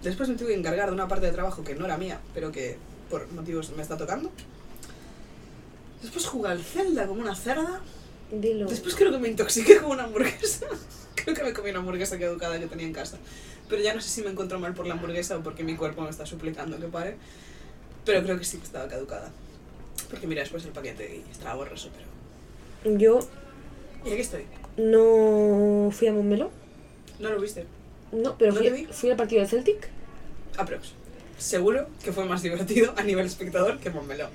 Después me tuve que encargar de una parte de trabajo que no era mía, pero que por motivos me está tocando. Después jugué al Zelda como una cerda.
Dilo.
Después creo que me intoxiqué con una hamburguesa. creo que me comí una hamburguesa que educada que tenía en casa. Pero ya no sé si me encuentro mal por la hamburguesa o porque mi cuerpo me está suplicando que pare. Pero creo que sí que estaba caducada. Porque mira después el paquete y estaba borroso, pero...
Yo
Y aquí estoy.
no fui a Montmeló.
¿No lo viste?
No, pero
¿No
fui, fui al partido del Celtic.
Aprox. Seguro que fue más divertido a nivel espectador que Montmeló.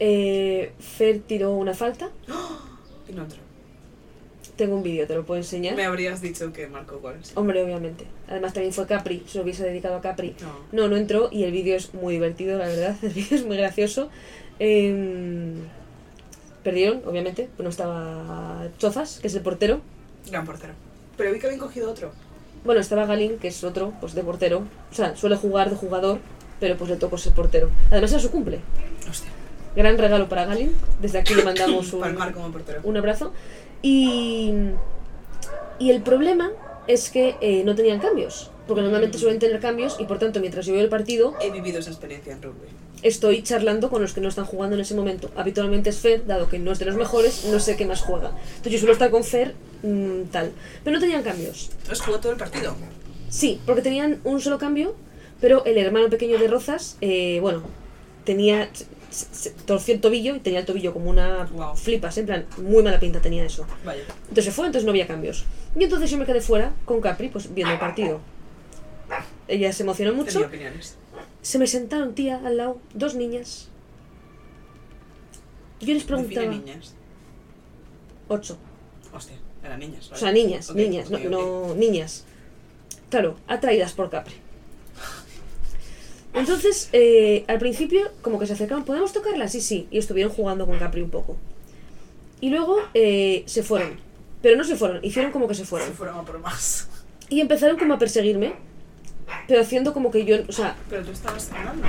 Eh, Fer tiró una falta.
Y no entró.
Tengo un vídeo, te lo puedo enseñar.
Me habrías dicho que marcó goles.
Hombre, obviamente. Además también fue Capri, se lo hubiese dedicado a Capri.
No.
No, no entró y el vídeo es muy divertido, la verdad. El vídeo es muy gracioso. Em, perdieron, obviamente. No estaba Chozas, que es el portero.
Gran portero. Pero vi que habían cogido otro.
Bueno, estaba Galín, que es otro, pues de portero. O sea, suele jugar de jugador, pero pues le tocó ser portero. Además era su cumple.
Hostia.
Gran regalo para Galín. Desde aquí le mandamos un,
Palmar como portero.
un abrazo. Y, y el problema es que eh, no tenían cambios. Porque normalmente suelen tener cambios y por tanto mientras yo veo el partido
He vivido esa experiencia en rugby.
estoy charlando con los que no están jugando en ese momento. Habitualmente es Fer, dado que no es de los mejores, no sé qué más juega. Entonces yo suelo estar con Fer, mm, tal. Pero no tenían cambios.
Entonces jugó todo el partido.
Sí, porque tenían un solo cambio, pero el hermano pequeño de Rozas, eh, bueno, tenía. se- se- torció el tobillo y tenía el tobillo como una
Guau.
flipas, en plan, muy mala pinta tenía eso.
Vaya.
Entonces se fue, entonces no había cambios. Y entonces yo me quedé fuera con Capri, pues viendo el partido. Ella se emocionó
Tenía
mucho.
opiniones.
Se me sentaron, tía, al lado, dos niñas. Yo les preguntaba.
niñas.
Ocho.
Hostia, eran niñas.
O
vale.
sea, niñas, niñas, no, no niñas. Claro, atraídas por Capri. Entonces, eh, al principio, como que se acercaron, ¿podemos tocarla? Sí, sí. Y estuvieron jugando con Capri un poco. Y luego eh, se fueron. Pero no se fueron, hicieron como que se
Se
fueron.
fueron a por más.
Y empezaron como a perseguirme. Pero haciendo como que yo, o sea,
Pero tú estabas hablando.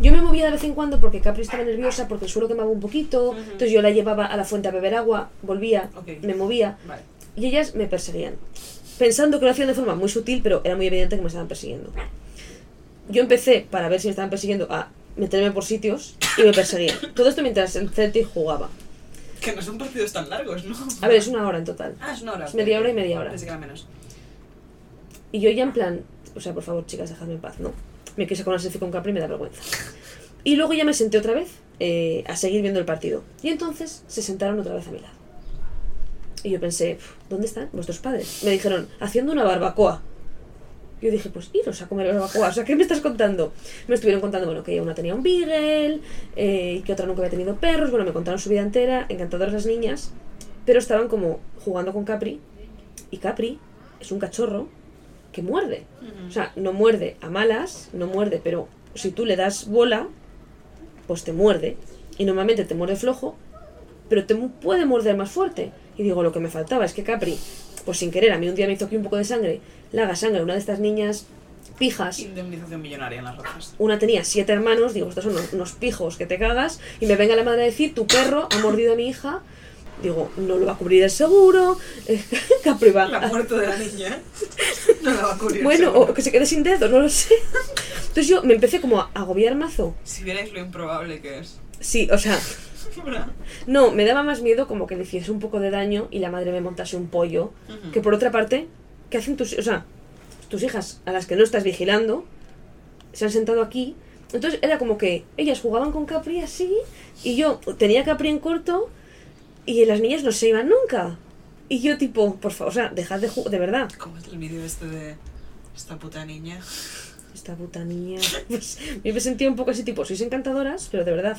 yo me movía de vez en cuando porque Capri estaba nerviosa, porque el suelo quemaba un poquito. Entonces yo la llevaba a la fuente a beber agua, volvía, me movía.
Vale.
Y ellas me perseguían. Pensando que lo hacían de forma muy sutil, pero era muy evidente que me estaban persiguiendo. Yo empecé, para ver si me estaban persiguiendo, a meterme por sitios y me perseguían. Todo esto mientras el Celtic jugaba.
Que no son partidos tan largos, ¿no?
A ver, es una hora en total.
Ah, es una hora.
Es media hora y media hora.
Pensé que era menos.
Y yo ya en plan, o sea, por favor, chicas, dejadme en paz, ¿no? Me quise con una selfie con Capri y me da vergüenza. Y luego ya me senté otra vez eh, a seguir viendo el partido. Y entonces se sentaron otra vez a mi lado. Y yo pensé, "Pf, ¿dónde están vuestros padres? Me dijeron, haciendo una barbacoa. Yo dije, pues iros a comer barbacoa. O sea, ¿qué me estás contando? Me estuvieron contando, bueno, que una tenía un beagle eh, y que otra nunca había tenido perros. Bueno, me contaron su vida entera, encantadoras las niñas. Pero estaban como jugando con Capri. Y Capri es un cachorro que muerde. O sea, no muerde a malas, no muerde, pero si tú le das bola, pues te muerde. Y normalmente te muerde flojo, pero te puede morder más fuerte. Y digo, lo que me faltaba es que Capri, pues sin querer, a mí un día me hizo aquí un poco de sangre, le haga sangre a una de estas niñas pijas.
Indemnización millonaria en las rojas.
Una tenía siete hermanos, digo, estos son unos, unos pijos que te cagas, y me venga la madre a decir, tu perro ha mordido a mi hija. Digo, no lo va a cubrir el seguro. Capri va
La muerte de la niña. No la va a cubrir.
bueno,
seguro.
o que se quede sin dedos, no lo sé. Entonces yo me empecé como a agobiar mazo.
Si vierais lo improbable que es.
Sí, o sea, no, me daba más miedo como que le hiciese un poco de daño y la madre me montase un pollo.
Ujú.
Que por otra parte, ¿qué hacen tus, o sea, tus hijas a las que no estás vigilando? Se han sentado aquí. Entonces era como que ellas jugaban con Capri así y yo tenía Capri en corto y las niñas no se iban nunca. Y yo tipo, por favor, o sea, dejad de jugar, de verdad.
¿Cómo es el vídeo este de esta puta niña?
Esta puta niña. Pues yo me sentía un poco así, tipo, sois encantadoras, pero de verdad.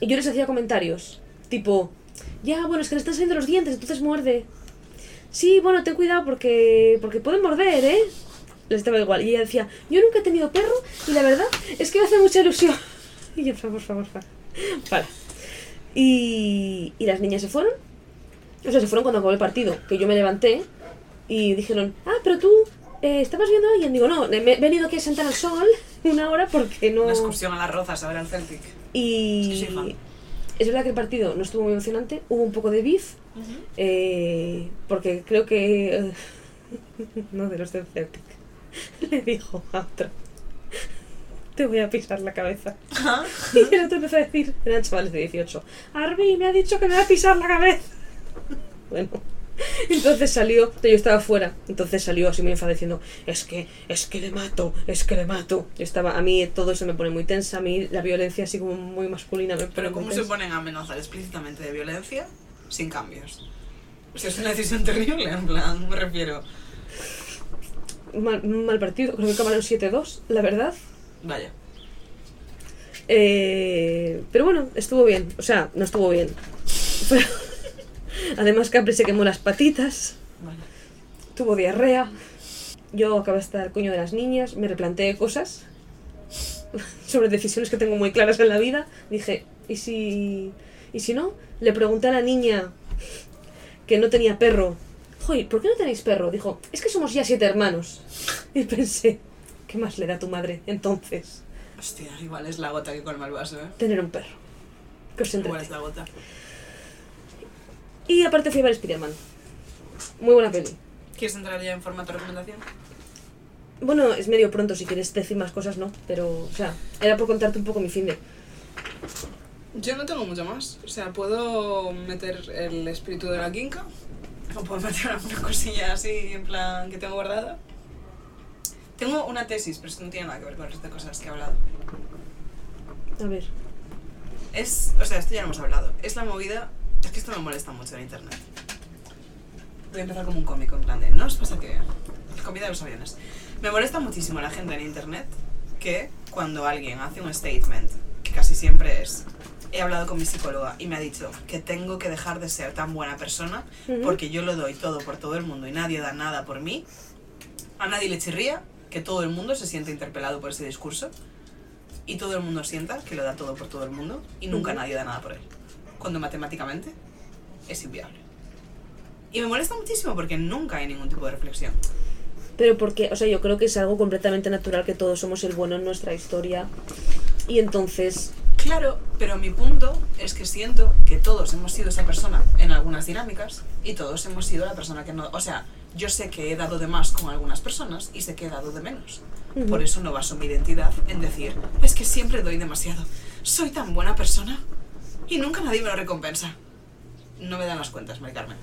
Y yo les hacía comentarios, tipo, ya, bueno, es que le están saliendo los dientes, entonces muerde. Sí, bueno, ten cuidado porque, porque pueden morder, ¿eh? Les estaba igual. Y ella decía, yo nunca he tenido perro y la verdad es que me hace mucha ilusión. Y yo, por favor, para. para. Y, y las niñas se fueron. O sea, se fueron cuando acabó el partido, que yo me levanté y dijeron, ah, pero tú eh, estabas viendo a alguien. Digo, no, me he venido aquí a sentar al sol una hora porque no...
Una excursión a las rozas a ver al Celtic.
Y
Es que soy fan.
Es verdad que el partido no estuvo muy emocionante, hubo un poco de beef, eh, porque creo que... eh, no de los del Celtic. Le dijo a otro, te voy a pisar la cabeza. Y el otro empezó a decir, eran chavales de 18, Arby me ha dicho que me va a pisar la cabeza. Bueno, entonces salió, yo estaba fuera, entonces salió así muy enfadado diciendo, es que, es que le mato, es que le mato. Yo estaba, a mí todo eso me pone muy tensa, a mí la violencia así como muy masculina me
Pero ¿cómo se ponen a amenazar explícitamente de violencia sin cambios? O sea, es una decisión terrible, en plan, me refiero.
Mal, mal partido, creo que acabaron 7-2, la verdad.
Vaya.
Eh, pero bueno, estuvo bien. O sea, no estuvo bien. Pero- Además, Capri se quemó las patitas, tuvo diarrea. Yo acabé hasta el coño de las niñas, me replanteé cosas sobre decisiones que tengo muy claras en la vida. Dije, ¿y si, ¿y si no? Le pregunté a la niña que no tenía perro. Joder, ¿por qué no tenéis perro? Dijo, es que somos ya siete hermanos. Y pensé, ¿qué más le da a tu madre entonces
Hostia, igual es la gota que colma el vaso, ¿eh?
tener un perro? Que os
Igual es la gota.
Y aparte fui a ver Spider-Man. Muy buena peli.
¿Quieres entrar ya en formato recomendación?
Bueno, es medio pronto si quieres decir más cosas, ¿no? Pero, o sea, era por contarte un poco mi fin de...
Yo no tengo mucho más. O sea, puedo meter el espíritu de la quinca. O puedo meter alguna cosilla así, en plan, que tengo guardada. Tengo una tesis, pero esto no tiene nada que ver con el resto de cosas que he hablado.
A ver.
Es, o sea, esto ya lo hemos hablado. Es la movida. Es que esto me molesta mucho en internet. Voy a empezar como un cómico, en plan de. ¿No os pasa que.? Comida de los aviones. Me molesta muchísimo la gente en internet que cuando alguien hace un statement, que casi siempre es. He hablado con mi psicóloga y me ha dicho que tengo que dejar de ser tan buena persona porque yo lo doy todo por todo el mundo y nadie da nada por mí. A nadie le chirría que todo el mundo se siente interpelado por ese discurso y todo el mundo sienta que lo da todo por todo el mundo y nunca nadie da nada por él. Cuando matemáticamente es inviable. Y me molesta muchísimo porque nunca hay ningún tipo de reflexión.
Pero porque, o sea, yo creo que es algo completamente natural que todos somos el bueno en nuestra historia. Y entonces,
Claro, pero mi punto es que siento que todos hemos sido esa persona en algunas dinámicas y todos hemos sido la persona que no... O sea, yo sé que he dado de más con algunas personas y sé que he dado de menos. Por eso no baso mi identidad en decir, es que siempre doy demasiado. Soy tan buena persona y nunca nadie me lo recompensa. No me dan las cuentas, Mari Carmen.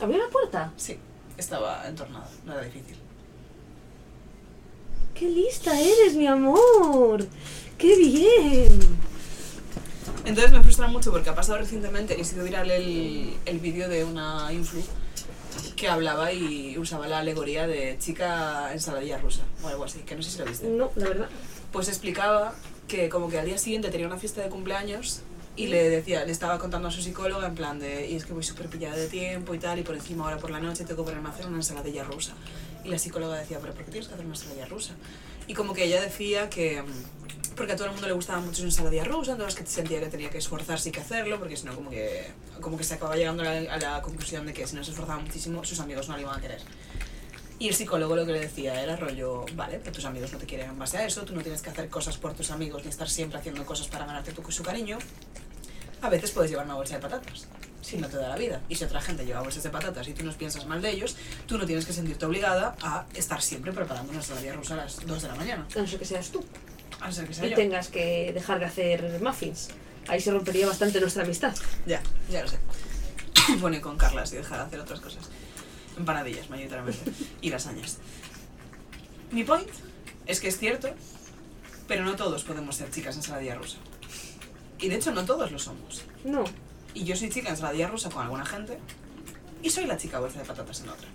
¿abrió la puerta?
Sí, estaba entornada, no era difícil.
¡Qué lista eres, mi amor! ¡Qué bien!
Entonces me frustra mucho porque ha pasado recientemente y ha sido viral el, el vídeo de una influ que hablaba y usaba la alegoría de chica ensaladilla rusa o algo así, que no sé si lo viste.
No, la verdad.
Pues explicaba que como que al día siguiente tenía una fiesta de cumpleaños y le decía, le estaba contando a su psicóloga en plan de, y es que voy súper pillada de tiempo y tal, y por encima ahora por la noche tengo que ponerme a hacer una ensaladilla rusa. Y la psicóloga decía, pero ¿por qué tienes que hacer una ensaladilla rusa? Y como que ella decía que, porque a todo el mundo le gustaba mucho su ensaladilla rusa, entonces que sentía que tenía que esforzarse y que hacerlo, porque si no como que, como que se acababa llegando a la, a la conclusión de que si no se esforzaba muchísimo, sus amigos no le iban a querer. Y el psicólogo lo que le decía era rollo, vale, pero tus amigos no te quieren en base a eso, tú no tienes que hacer cosas por tus amigos ni estar siempre haciendo cosas para ganarte tu, su cariño. A veces puedes llevar una bolsa de patatas, si no te da la vida. Y si otra gente lleva bolsas de patatas y tú no piensas mal de ellos, tú no tienes que sentirte obligada a estar siempre preparando una ensalada rusa a las 2 de la mañana.
A no ser que seas tú.
A no ser que sea
Y
yo.
tengas que dejar de hacer muffins. Ahí se rompería bastante nuestra amistad.
Ya, ya lo sé. Pone con Carlas y dejar de hacer otras cosas. Empanadillas, mayoritariamente. y lasañas. Mi point es que es cierto, pero no todos podemos ser chicas ensaladilla rusa. Y de hecho no todos lo somos.
No.
Y yo soy chica ensaladilla rusa con alguna gente y soy la chica bolsa de patatas en otra.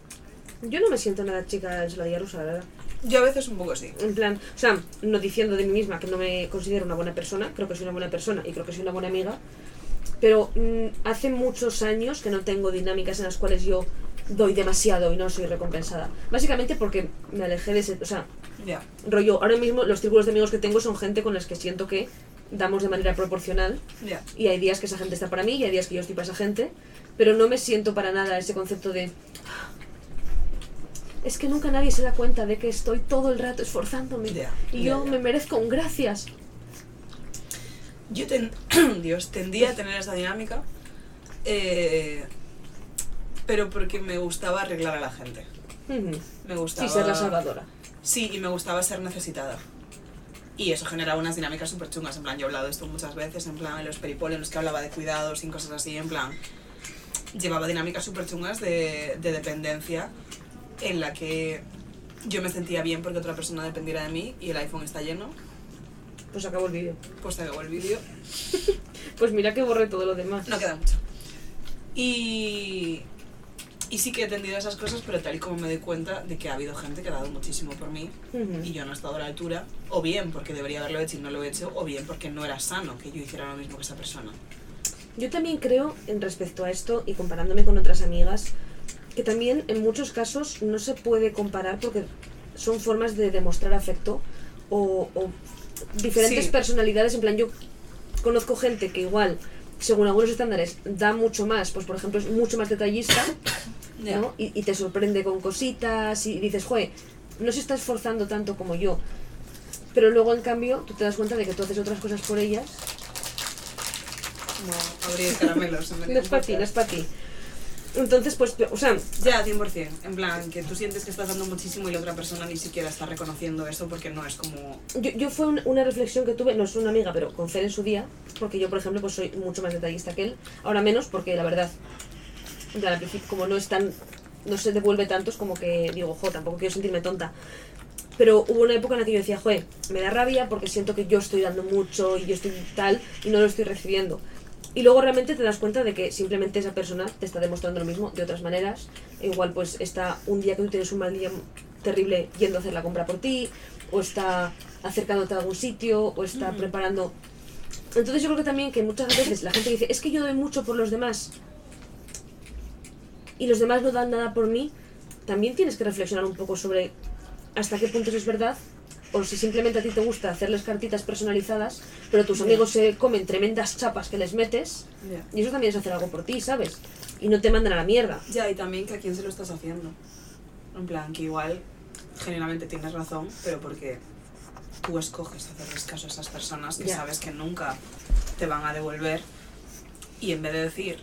Yo no me siento nada chica ensaladilla rusa, la verdad.
Yo a veces un poco sí.
En plan, o sea, no diciendo de mí misma que no me considero una buena persona, creo que soy una buena persona y creo que soy una buena amiga, pero mm, hace muchos años que no tengo dinámicas en las cuales yo doy demasiado y no soy recompensada. Básicamente porque me alejé de ese, o sea,
Ya.
rollo, ahora mismo los círculos de amigos que tengo son gente con las que siento que damos de manera proporcional
Ya.
y hay días que esa gente está para mí y hay días que yo estoy para esa gente, pero no me siento para nada ese concepto de... Es que nunca nadie se da cuenta de que estoy todo el rato esforzándome
Ya,
y yo
ya.
me merezco un gracias.
Yo ten- Dios, tendía a tener esa dinámica, eh, pero porque me gustaba arreglar a la gente.
Ujú.
Me gustaba...
Sí, ser la salvadora.
Sí, y me gustaba ser necesitada. Y eso generaba unas dinámicas súper chungas. En plan, yo he hablado de esto muchas veces, en plan, en los peripolos en los que hablaba de cuidados y cosas así, en plan. Llevaba dinámicas súper chungas de, de dependencia en la que yo me sentía bien porque otra persona dependiera de mí y el iPhone está lleno.
Pues acabó el vídeo.
Pues te acabo el vídeo.
Pues mira que borré todo lo demás.
No queda mucho. Y Y sí que he entendido esas cosas, pero tal y como me doy cuenta de que ha habido gente que ha dado muchísimo por mí
Ujú.
y yo no he estado a la altura, o bien porque debería haberlo hecho y no lo he hecho, o bien porque no era sano que yo hiciera lo mismo que esa persona.
Yo también creo, en respecto a esto, y comparándome con otras amigas, que también en muchos casos no se puede comparar porque son formas de demostrar afecto o, o diferentes
Sí.
personalidades. En plan, yo conozco gente que igual, según algunos estándares, da mucho más, pues por ejemplo es mucho más detallista, ¿no? Y, y te sorprende con cositas y dices, joder, no se está esforzando tanto como yo. Pero luego, en cambio, tú te das cuenta de que tú haces otras cosas por ellas
Como abrir caramelos. en
No es para ti, no es para ti. Entonces, pues, o sea,
Ya, 100%. En plan, que tú sientes que estás dando muchísimo y la otra persona ni siquiera está reconociendo eso porque no es como...
yo, yo fue un- una reflexión que tuve, no es una amiga, pero con Fer en su día, porque yo, por ejemplo, pues soy mucho más detallista que él. Ahora menos, porque la verdad, en plan, al principio, como no es tan, no se devuelve tanto, es como que digo, jo, tampoco quiero sentirme tonta. Pero hubo una época en la que yo decía, joder, me da rabia porque siento que yo estoy dando mucho y yo estoy tal y no lo estoy recibiendo. Y luego realmente te das cuenta de que simplemente esa persona te está demostrando lo mismo de otras maneras. E igual pues está un día que tú tienes un mal día terrible yendo a hacer la compra por ti, o está acercándote a algún sitio, o está preparando... Entonces yo creo que también que muchas veces la gente dice, es que yo doy mucho por los demás y los demás no dan nada por mí, también tienes que reflexionar un poco sobre hasta qué punto eso es verdad o si simplemente a ti te gusta hacerles cartitas personalizadas, pero tus
Ya.
amigos se comen tremendas chapas que les metes
Ya.
y eso también es hacer algo por ti, ¿sabes? Y no te mandan a la mierda.
Ya, y también que a quién se lo estás haciendo. En plan, que igual, genuinamente tienes razón, pero porque tú escoges hacerles caso a esas personas que sabes que nunca te van a devolver y en vez de decir,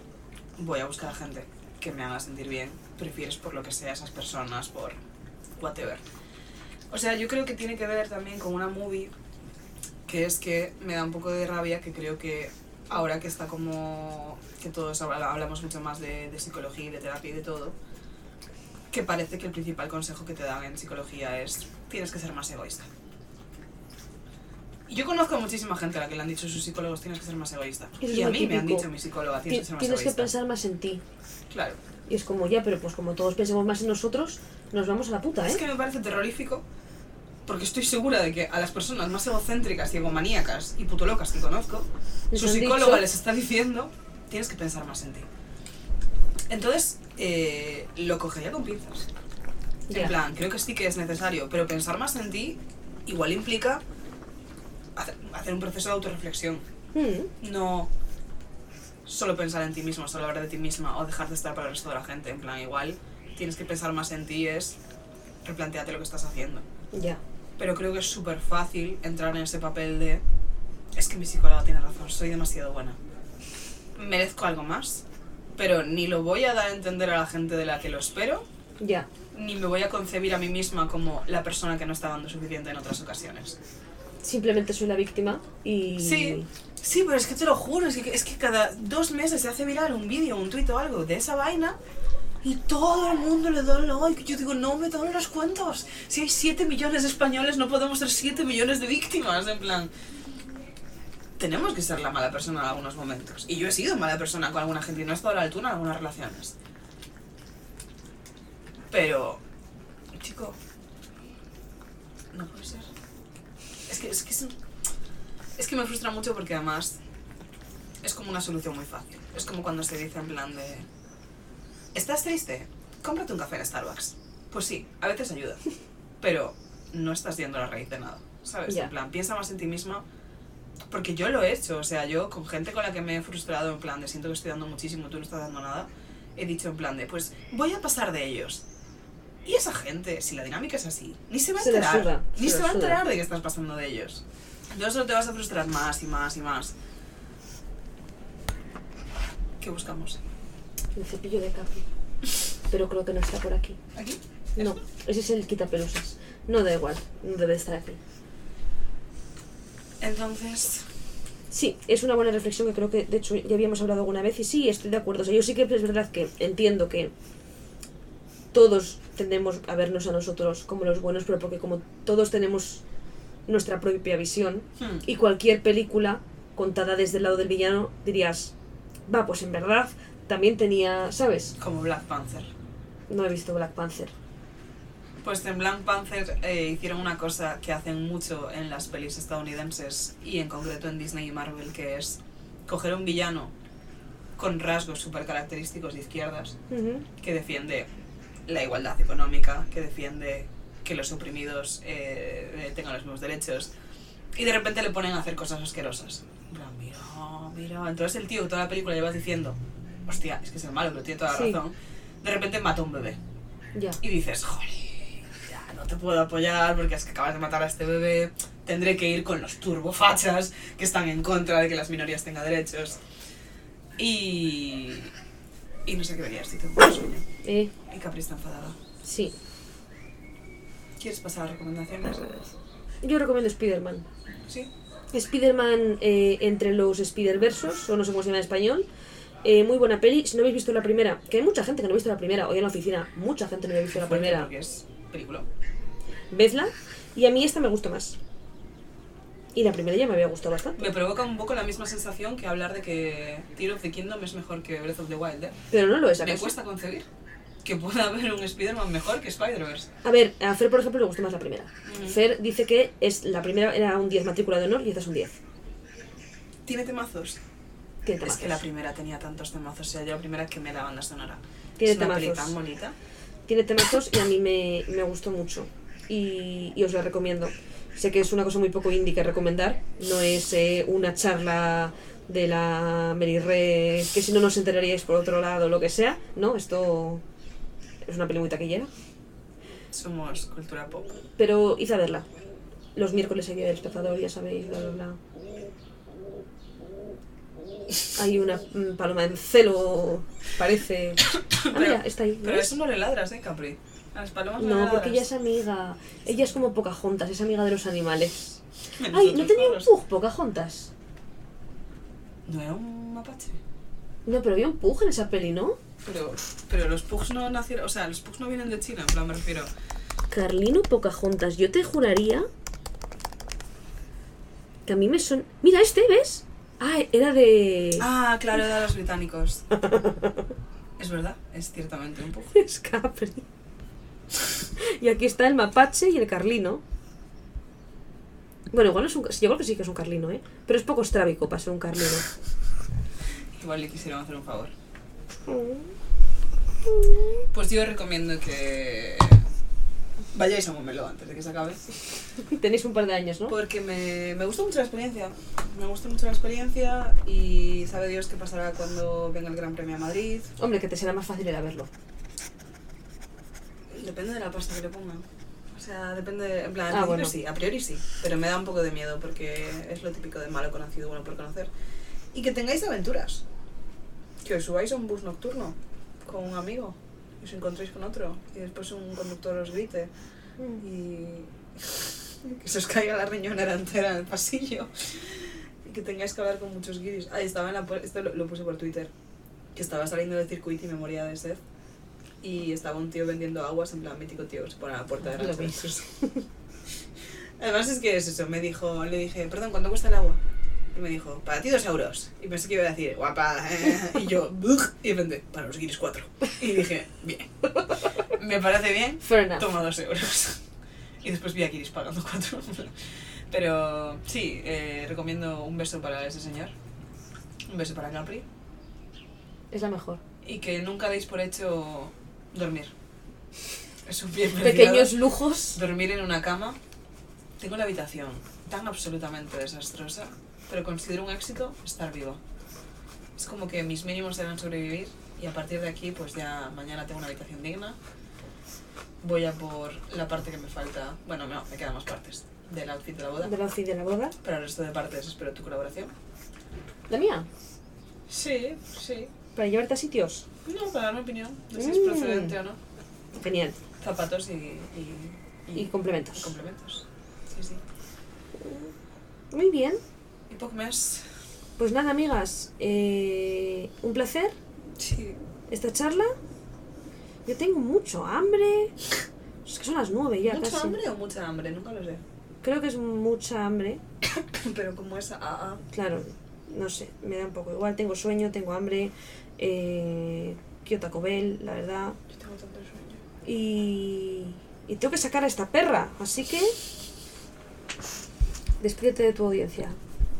voy a buscar a gente que me haga sentir bien, prefieres por lo que sea esas personas, por whatever. O sea, yo creo que tiene que ver también con una movie que es que me da un poco de rabia que creo que ahora que está como que todos habla- hablamos mucho más de, de psicología y de terapia y de todo, que parece que el principal consejo que te dan en psicología es tienes que ser más egoísta. Yo conozco a muchísima gente a la que le han dicho sus psicólogos tienes que ser más egoísta.
Eso
Y a mí me han
típico.
dicho mi psicóloga
Ti-
tienes que ser más
Tienes que
egoísta.
pensar más en ti.
Claro.
Y es como, ya, pero pues como todos pensemos más en nosotros, nos vamos a la puta, ¿eh?
Es que me parece terrorífico porque estoy segura de que a las personas más egocéntricas y egomaníacas y putolocas que conozco,
Les
su psicóloga
dicho-
les está diciendo tienes que pensar más en ti. Entonces, eh, lo cogería con pinzas. En plan, creo que sí que es necesario, pero pensar más en ti igual implica hacer, hacer un proceso de autorreflexión.
Mm,
No solo pensar en ti mismo, solo hablar de ti misma o dejar de estar para el resto de la gente. En plan, igual tienes que pensar más en ti, es replantearte lo que estás haciendo.
ya.
Pero creo que es súper fácil entrar en ese papel de es que mi psicóloga tiene razón, soy demasiado buena. Merezco algo más, pero ni lo voy a dar a entender a la gente de la que lo espero,
Ya.
ni me voy a concebir a mí misma como la persona que no está dando suficiente en otras ocasiones.
Simplemente soy la víctima y...
Sí, sí, pero es que te lo juro, es que, es que cada dos meses se hace viral un vídeo, un tuit o algo de esa vaina y todo el mundo le da like. Yo digo, no me dan los cuentos. Si hay 7 millones de españoles, no podemos ser 7 millones de víctimas. En plan, tenemos que ser la mala persona en algunos momentos. Y yo he sido mala persona con alguna gente y no he estado a la altura en algunas relaciones. Pero, chico, no puede ser. Es que, es que es, un- es que me frustra mucho porque además es como una solución muy fácil. Es como cuando se dice en plan de... ¿Estás triste? Cómprate un café en Starbucks. Pues sí, a veces ayuda. Pero no estás yendo a la raíz de nada. ¿Sabes?
Ya.
En plan, piensa más en ti misma. Porque yo lo he hecho. O sea, yo con gente con la que me he frustrado en plan de siento que estoy dando muchísimo, tú no estás dando nada. He dicho en plan de, pues voy a pasar de ellos. Y esa gente, si la dinámica es así, ni se va a
Se
enterar.
suda,
ni
se
se va a enterar de que estás pasando de ellos. Entonces solo te vas a frustrar más y más y más. ¿Qué buscamos?
El cepillo de Capi. Pero creo que no está por aquí.
¿Aquí?
No, ese es el quitapelusas. No da igual, no debe estar aquí.
Entonces,
Sí, es una buena reflexión que creo que, de hecho, ya habíamos hablado alguna vez y sí, estoy de acuerdo. O sea, yo sí que es verdad que entiendo que todos tendemos a vernos a nosotros como los buenos, pero porque como todos tenemos nuestra propia visión
hmm,
y cualquier película contada desde el lado del villano dirías, va, pues en verdad también tenía, ¿sabes?
como Black Panther.
No he visto Black Panther.
Pues en Black Panther eh, hicieron una cosa que hacen mucho en las pelis estadounidenses y en concreto en Disney y Marvel, que es coger un villano con rasgos súper característicos de izquierdas que defiende la igualdad económica, que defiende que los oprimidos eh, tengan los mismos derechos y de repente le ponen a hacer cosas asquerosas. En mira, mira. Entonces el tío toda la película llevas diciendo, hostia, es que es el malo, pero tiene toda la
Sí.
razón. De repente mata a un bebé.
Ya.
Y dices, joder, ya no te puedo apoyar porque es que acabas de matar a este bebé. Tendré que ir con los turbofachas que están en contra de que las minorías tengan derechos. Y. Y no sé qué verías si un sueño.
Eh,
Y Capri está enfadada.
sí.
¿Quieres pasar a recomendaciones?
Yo recomiendo Spider-Man.
Sí.
Spider-Man eh, entre los Spider-Versos, o no sé cómo se llama en español. Eh, muy buena peli. Si no habéis visto la primera, que hay mucha gente que no ha visto la primera, hoy en la oficina, mucha gente no ha visto la
Fuerte
primera.
Porque es película.
Vedla. Y a mí esta me gustó más. Y la primera ya me había gustado bastante.
Me provoca un poco la misma sensación que hablar de que Tear of the Kingdom es mejor que Breath of the Wild. ¿eh?
Pero no lo es
Me
acaso.
cuesta concebir que pueda haber un Spider-Man mejor que Spider-Verse.
A ver, a Fer, por ejemplo, le gustó más la primera.
Ujú.
Fer dice que es la primera era un 10 matrícula de honor y esta es un 10.
¿Tiene temazos?
Tiene
Es
temazos.
que la primera tenía tantos temazos, o sea, yo la primera que me la banda sonora.
Tiene
es una peli
temazos.
tan bonita.
Tiene temazos y a mí me, me gustó mucho. Y, y os la recomiendo. Sé que es una cosa muy poco indie que recomendar. No es eh, una charla de la Mary Re, que si no nos enteraríais por otro lado, lo que sea. No, esto es una peli muy taquillera.
Somos cultura pop.
Pero id a verla. Los miércoles aquí del espectador, ya sabéis, bla, bla, bla. Hay una mm, paloma en celo, parece. Ah, mira, está ahí.
Pero
¿ves?
eso no le ladras, ¿eh, Capri? A las palomas no,
No,
le
porque ella es amiga. Ella es como Pocahontas, es amiga de los animales.
Menos
Ay, ¿no tenía un pug Pocahontas?
¿No era un mapache?
No, pero había un pug en esa peli, ¿no?
Pero, pero los pugs no nacieron, o sea, los pugs no vienen de China, en plan me refiero.
Carlino Pocahontas, yo te juraría que a mí me son... Mira, este, ¿ves? Ah, era de...
Ah, claro, era de los británicos. es verdad, es ciertamente un pug.
Es Capri. y aquí está el mapache y el carlino. Bueno, igual no es un... Yo creo que sí que es un carlino, ¿eh? Pero es poco estrábico para ser un carlino.
Igual le quisieron hacer un favor. Pues yo recomiendo que vayáis a Momelo antes de que se acabe.
Tenéis un par de años, ¿no?
Porque me, me gustó mucho la experiencia. Me gustó mucho la experiencia y sabe Dios qué pasará cuando venga el Gran Premio a Madrid.
Hombre, que te será más fácil ir a verlo.
Depende de la pasta que le pongan. O sea, depende. En plan,
Ah, bueno.
sí, a priori sí. Pero me da un poco de miedo porque es lo típico de malo conocido, bueno por conocer. Y que tengáis aventuras. Que os subáis a un bus nocturno con un amigo y os encontréis con otro y después un conductor os grite y que se os caiga la riñonera entera en el pasillo y que tengáis que hablar con muchos guiris. Ahí estaba en la esto lo, lo puse por Twitter, que estaba saliendo del circuito y me moría de sed y estaba un tío vendiendo aguas en plan mítico tío se pone a la puerta de la. Además es que es eso, me dijo, le dije, perdón, ¿cuánto cuesta el agua? Y me dijo, para ti dos euros. Y pensé que iba a decir, guapa. eh". Y yo, "Bug". y de repente, para los guiris cuatro. Y dije, bien. Me parece bien, toma dos euros. Y después vi a Kiris pagando cuatro. Pero sí, eh, recomiendo un beso para ese señor. Un beso para Capri.
Es la mejor.
Y que nunca deis por hecho dormir. Es un bien
Pequeños lujos.
Dormir en una cama. Tengo la habitación tan absolutamente desastrosa, pero considero un éxito estar viva. Es como que mis mínimos eran sobrevivir y a partir de aquí pues ya mañana tengo una habitación digna. Voy a por la parte que me falta, bueno, no, me quedan más partes del outfit de la boda.
De la de la boda.
Para el resto de partes espero tu colaboración.
La mía.
Sí, sí.
Para llevarte a sitios.
No, para dar mi opinión de si es
Mm.
procedente o no.
Genial.
Zapatos y, y,
Y complementos.
y complementos. Sí, sí.
Muy bien.
Y poco más.
Pues nada, amigas. eh, un placer
Sí.
esta charla. Yo tengo mucho hambre. Es que son las nueve ya
¿Mucha
casi.
hambre o mucha hambre? Nunca lo sé.
Creo que es mucha hambre.
Pero como esa AA.
Claro, no sé, me da un poco igual. Tengo sueño, tengo hambre. eh, quiero Taco Bell, la verdad.
Yo tengo tanto sueño.
Y, y tengo que sacar a esta perra, así que despídete de tu audiencia.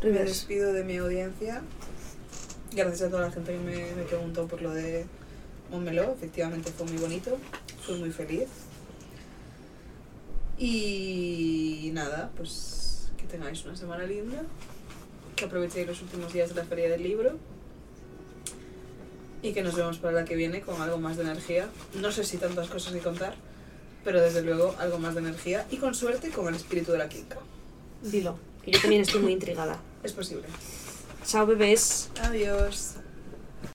Me
Rivers.
despido de mi audiencia. Gracias a toda la gente que me, me preguntó por lo de Montmeló. Efectivamente fue muy bonito. Fui muy feliz. Y nada, pues que tengáis una semana linda. Que aprovechéis los últimos días de la feria del libro. Y que nos vemos para la que viene con algo más de energía. No sé si tantas cosas que contar, pero desde luego algo más de energía. Y con suerte con el espíritu de la quinca.
Dilo, que yo también estoy muy intrigada.
Es posible.
Chao, bebés.
Adiós.